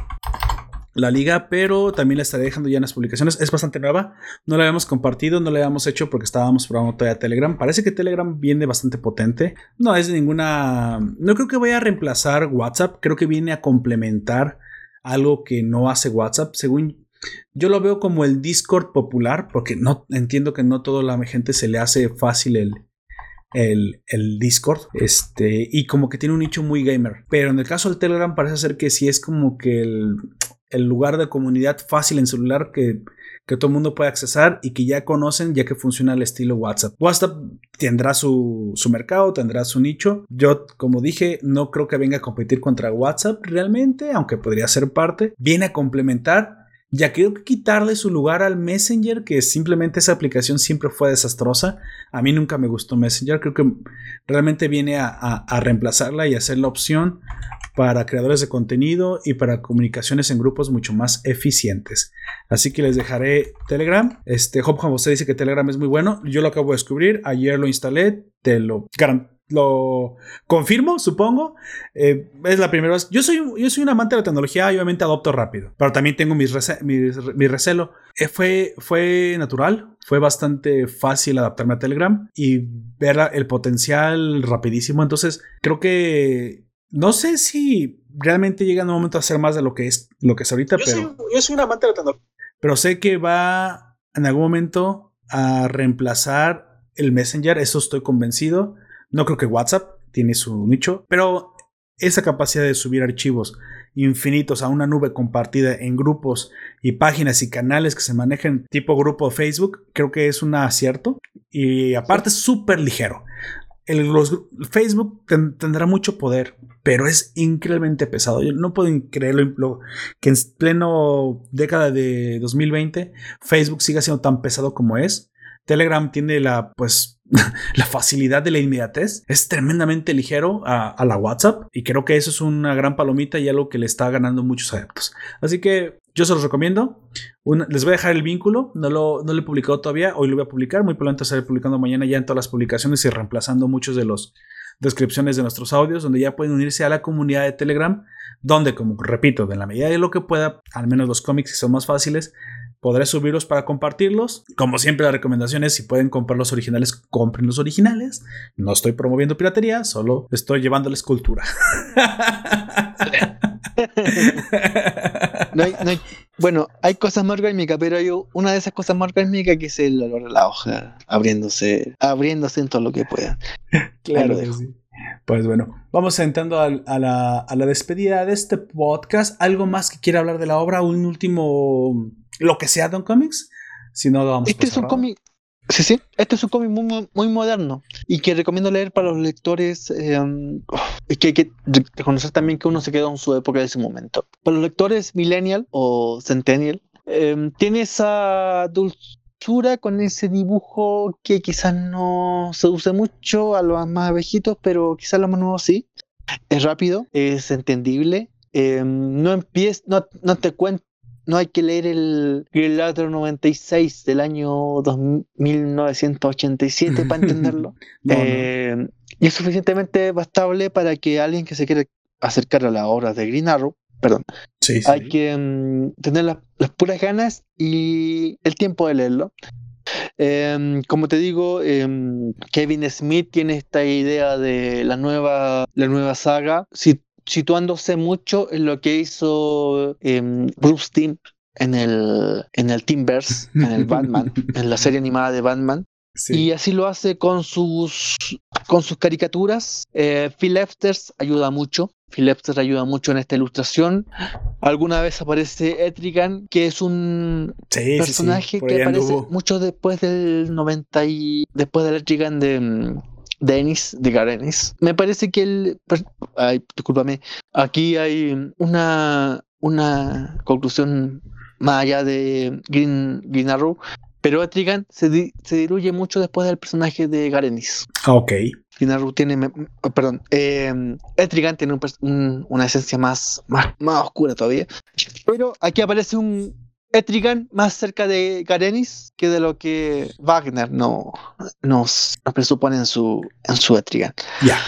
la liga, pero también la estaré dejando ya en las publicaciones. Es bastante nueva. No la habíamos compartido, no la habíamos hecho porque estábamos probando todavía Telegram. Parece que Telegram viene bastante potente. No es ninguna. No creo que vaya a reemplazar WhatsApp. Creo que viene a complementar algo que no hace WhatsApp. Según yo lo veo como el Discord popular, porque no entiendo que no toda la gente se le hace fácil el, el, el, Discord. Este, y como que tiene un nicho muy gamer. Pero en el caso del Telegram parece ser que sí es como que el, el lugar de comunidad fácil en celular que, todo el mundo puede accesar y que ya conocen ya que funciona el estilo WhatsApp. WhatsApp tendrá su, su mercado, tendrá su nicho. Yo, como dije, no creo que venga a competir contra WhatsApp realmente, aunque podría ser parte. Viene a complementar ya creo que quitarle su lugar al Messenger, que simplemente esa aplicación siempre fue desastrosa. A mí nunca me gustó Messenger. Creo que realmente viene a, reemplazarla y a ser la opción para creadores de contenido y para comunicaciones en grupos mucho más eficientes. Así que les dejaré Telegram. Este, Hop usted dice que Telegram es muy bueno. Yo lo acabo de descubrir. Ayer lo instalé. Te lo lo confirmo, supongo. Eh, es la primera vez. Yo soy, yo soy un amante de la tecnología y obviamente adopto rápido, pero también tengo mis mi, recelo. Eh, fue, fue natural, fue bastante fácil adaptarme a Telegram y ver el potencial rapidísimo. Entonces, creo que no sé si realmente llega un momento a ser más de lo que es lo que es ahorita, yo pero. Soy, yo soy un amante de la tecnología. Pero sé que va en algún momento a reemplazar el Messenger, eso estoy convencido. No creo que WhatsApp tiene su nicho, pero esa capacidad de subir archivos infinitos a una nube compartida en grupos y páginas y canales que se manejen tipo grupo Facebook, creo que es un acierto. Y aparte es súper ligero. El, Facebook tendrá mucho poder, pero es increíblemente pesado. Yo no puedo creerlo que en pleno década de 2020 Facebook siga siendo tan pesado como es. Telegram tiene la, pues, la facilidad de la inmediatez. Es tremendamente ligero a, la WhatsApp y creo que eso es una gran palomita y algo que le está ganando muchos adeptos. Así que yo se los recomiendo. les voy a dejar el vínculo. No lo, no lo he publicado todavía. Hoy lo voy a publicar. Muy probablemente estaré publicando mañana ya en todas las publicaciones y reemplazando muchos de los descripciones de nuestros audios, donde ya pueden unirse a la comunidad de Telegram, donde, como repito, de la medida de lo que pueda, al menos los cómics son más fáciles, podré subirlos para compartirlos. Como siempre, la recomendación es si pueden comprar los originales, compren los originales. No estoy promoviendo piratería, solo estoy llevándoles cultura. bueno, hay cosas más orgánicas, pero hay una de esas cosas más orgánicas que es el olor a la hoja, abriéndose, abriéndose en todo lo que pueda. claro, Pues bueno, vamos entrando a, la, a la despedida de este podcast. ¿Algo más que quiera hablar de la obra? ¿Un último lo que sea Don Comics. Si no, lo vamos Este es un cómic. Sí, sí. Este es un cómic muy, muy moderno y que recomiendo leer para los lectores. Eh, que hay que reconocer también que uno se quedó en su época de ese momento. Para los lectores millennial o centennial, em, tiene esa dulzura con ese dibujo que quizás no seduce mucho a los más viejitos, pero quizás a los más nuevos sí. Es rápido, es entendible. Em, no, empieza, no, no te cuenta no hay que leer el Green 96 del año 1987 para entenderlo. Eh, y es suficientemente bastable para que alguien que se quiera acercar a la obra de Green Arrow, perdón, hay que mm, tener las puras ganas y el tiempo de leerlo. Em, como te digo, em, Kevin Smith tiene esta idea de la nueva, la nueva saga. Si situándose mucho en lo que hizo eh, Bruce Timm en el, en el Teamverse, en el Batman, en la serie animada de Batman. Y así lo hace con sus, con sus caricaturas. Eh, Phil Efters ayuda mucho. Phil Efters ayuda mucho en esta ilustración. Alguna vez aparece Etrigan, que es un personaje que aparece mucho después del 90 y después del Etrigan de Dennis, de Garenis. Me parece que él. Ay, discúlpame. Aquí hay una, una conclusión más allá de Green, Green Arrow. Pero Etrigan se, se, diluye mucho después del personaje de Garenis. Ah, ok. Green Arrow tiene. Perdón. Eh, Etrigan tiene una esencia más, más, más oscura todavía. Pero aquí aparece un, Etrigan más cerca de Garenis que de lo que Wagner no, nos, presupone en su, en su Etrigan. Ya.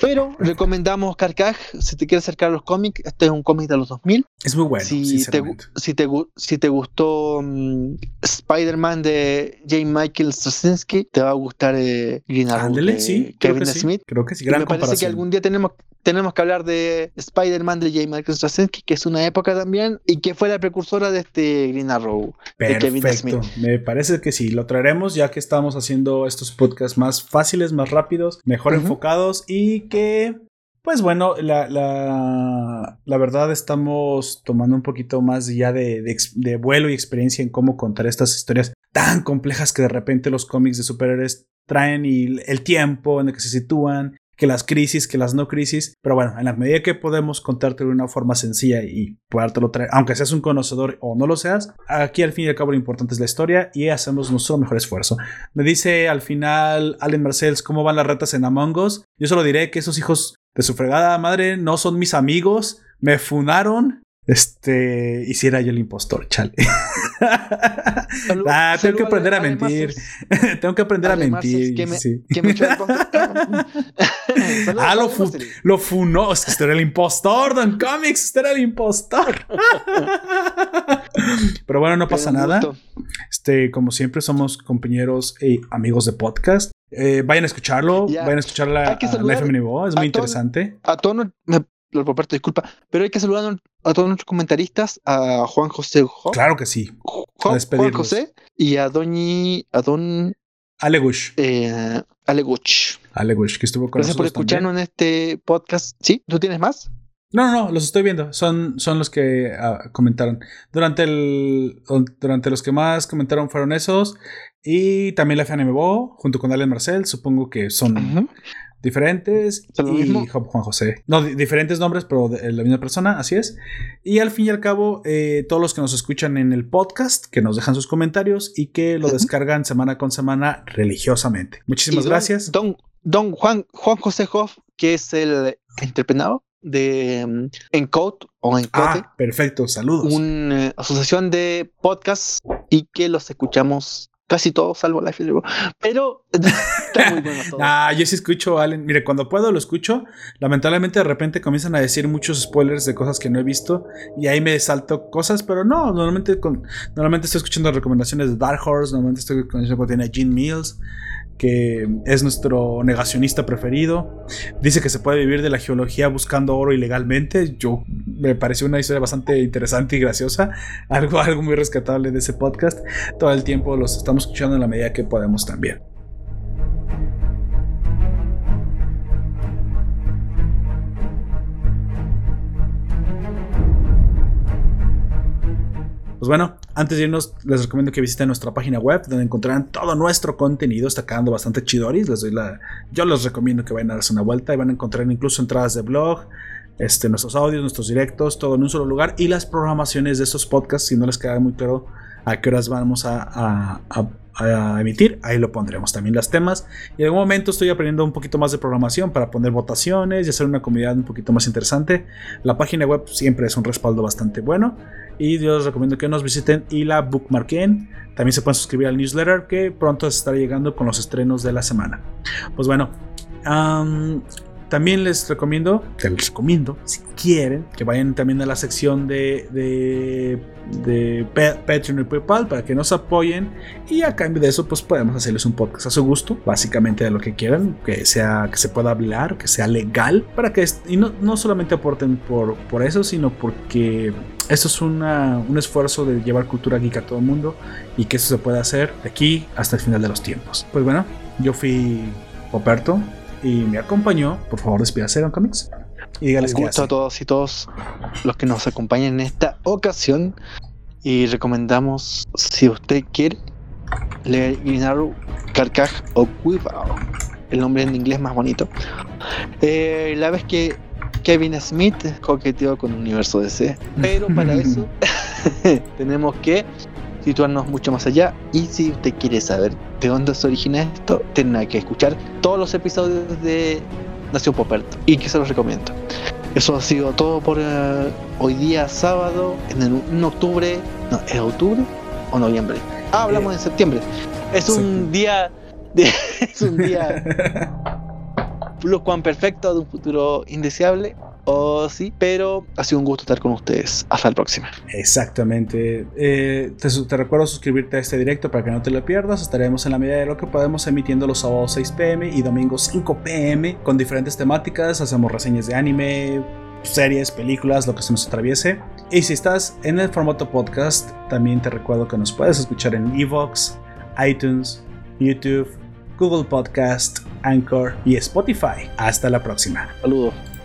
Pero recomendamos Carcaj, si te quieres acercar a los cómics, este es un cómic de los 2000. Es muy bueno. Si, te, si, te, si te gustó mm, Spider-Man de J. Michael Straczynski, te va a gustar eh, Green Arrow sí, Kevin Smith. Creo que sí, gran me parece que algún día tenemos, tenemos que hablar de Spider-Man de J. Michael Straczynski, que es una época también y que fue la precursora de este Green Arrow de Kevin Smith. Me parece que sí, lo traeremos ya que estamos haciendo estos podcasts más fáciles, más rápidos, mejor enfocados y que pues bueno, la, la, la, verdad estamos tomando un poquito más ya de, de, vuelo y experiencia en cómo contar estas historias tan complejas que de repente los cómics de superhéroes traen y el tiempo en el que se sitúan que las crisis, que las no crisis, pero bueno, en la medida que podemos contarte de una forma sencilla y podértelo traer, aunque seas un conocedor o no lo seas, aquí al fin y al cabo lo importante es la historia y hacemos nuestro mejor esfuerzo. Me dice al final Allen Marcells cómo van las retas en Among Us. Yo solo diré que esos hijos de su fregada madre no son mis amigos, me funaron Este, hiciera yo el impostor, chale. ah, tengo que aprender a mentir. tengo que aprender a mentir. Que me, sí. que me ah, lo, fu lo funó. Es que usted era el impostor, Don Comics. Usted era el impostor. Pero bueno, no pasa nada. Este, como siempre, somos compañeros y amigos de podcast. Eh, vayan a escucharlo, vayan a escuchar la, la FM es muy interesante. A todos, por parte, disculpa, pero hay que saludar a todos nuestros comentaristas, a Juan José. claro que sí. Juan, José y a Doñi, a Don Alegush. Eh, Alegush. Alegush, que estuvo con Gracias por escucharnos en este podcast. ¿Sí? ¿Tú tienes más? No, no, los estoy viendo. Son, son los que ah, comentaron. Durante el. Durante los que más comentaron fueron esos. Y también la FNMBO, junto con Allen Marcel. Supongo que son diferentes. y Juan José. No, diferentes nombres, pero de la misma persona, así es. Y al fin y al cabo, eh, todos los que nos escuchan en el podcast, que nos dejan sus comentarios y que lo descargan semana con semana religiosamente. Muchísimas gracias. Don, don Juan, Juan José Hoff, que es el entreprenado de um, Encode o Encode. Ah, perfecto, saludos. Una asociación de podcasts y que los escuchamos casi todos, salvo Life is Pero está muy bueno todo. ah, yo sí escucho, Allen. Mire, cuando puedo lo escucho. Lamentablemente, de repente comienzan a decir muchos spoilers de cosas que no he visto. Y ahí me salto cosas, pero no. Normalmente, con, normalmente estoy escuchando recomendaciones de Dark Horse. Normalmente estoy escuchando tiene Gene Mills que es nuestro negacionista preferido. Dice que se puede vivir de la geología buscando oro ilegalmente. Yo me pareció una historia bastante interesante y graciosa. Algo, algo muy rescatable de ese podcast. Todo el tiempo los estamos escuchando en la medida que podemos también. Pues bueno, antes de irnos, les recomiendo que visiten nuestra página web, donde encontrarán todo nuestro contenido. Está quedando bastante chidoris. Les doy la, yo les recomiendo que vayan a darse una vuelta y van a encontrar incluso entradas de blog, este, nuestros audios, nuestros directos, todo en un solo lugar y las programaciones de estos podcasts. Si no les queda muy claro a qué horas vamos a, emitir, ahí lo pondremos también los temas. Y en algún momento estoy aprendiendo un poquito más de programación para poner votaciones y hacer una comunidad un poquito más interesante. La página web siempre es un respaldo bastante bueno. Y yo les recomiendo que nos visiten y la bookmarquen. También se pueden suscribir al newsletter que pronto estará llegando con los estrenos de la semana. Pues bueno, también les recomiendo, que les recomiendo, si quieren, que vayan también a la sección de, de, de Patreon y PayPal para que nos apoyen. Y a cambio de eso, pues podemos hacerles un podcast a su gusto, básicamente de lo que quieran, que sea, que se pueda hablar, que sea legal, para que, y no, no solamente aporten por, por eso, sino porque esto es una, un esfuerzo de llevar cultura geek a todo el mundo y que eso se pueda hacer de aquí hasta el final de los tiempos. Pues bueno, yo fui Poperto y me acompañó. Por favor, despídase, Don Comics. Y dígales Un gusto a todos y todos los que nos acompañan en esta ocasión. Y recomendamos, si usted quiere, leer Inaru Carcaj o Quivao, el nombre en inglés más bonito. Eh, la vez que Kevin Smith coqueteó con el universo DC, pero para eso tenemos que situarnos mucho más allá. Y si usted quiere saber de dónde se origina esto, tendrá que escuchar todos los episodios de Nación Poperto y que se los recomiendo. Eso ha sido todo por eh, hoy día sábado, en, el, octubre, no, ¿es octubre o noviembre? Ah, hablamos en septiembre. Es un día, de, es un día plus cuan perfecto de un futuro indeseable o sí, pero ha sido un gusto estar con ustedes. Hasta la próxima. Exactamente. Eh, te, recuerdo suscribirte a este directo para que no te lo pierdas. Estaremos en la medida de lo que podemos emitiendo los sábados 6 pm y domingos 5 pm con diferentes temáticas. Hacemos reseñas de anime, series, películas, lo que se nos atraviese. Y si estás en el formato podcast, también te recuerdo que nos puedes escuchar en Evox, iTunes, YouTube, Google Podcast, Anchor y Spotify. Hasta la próxima. Saludos.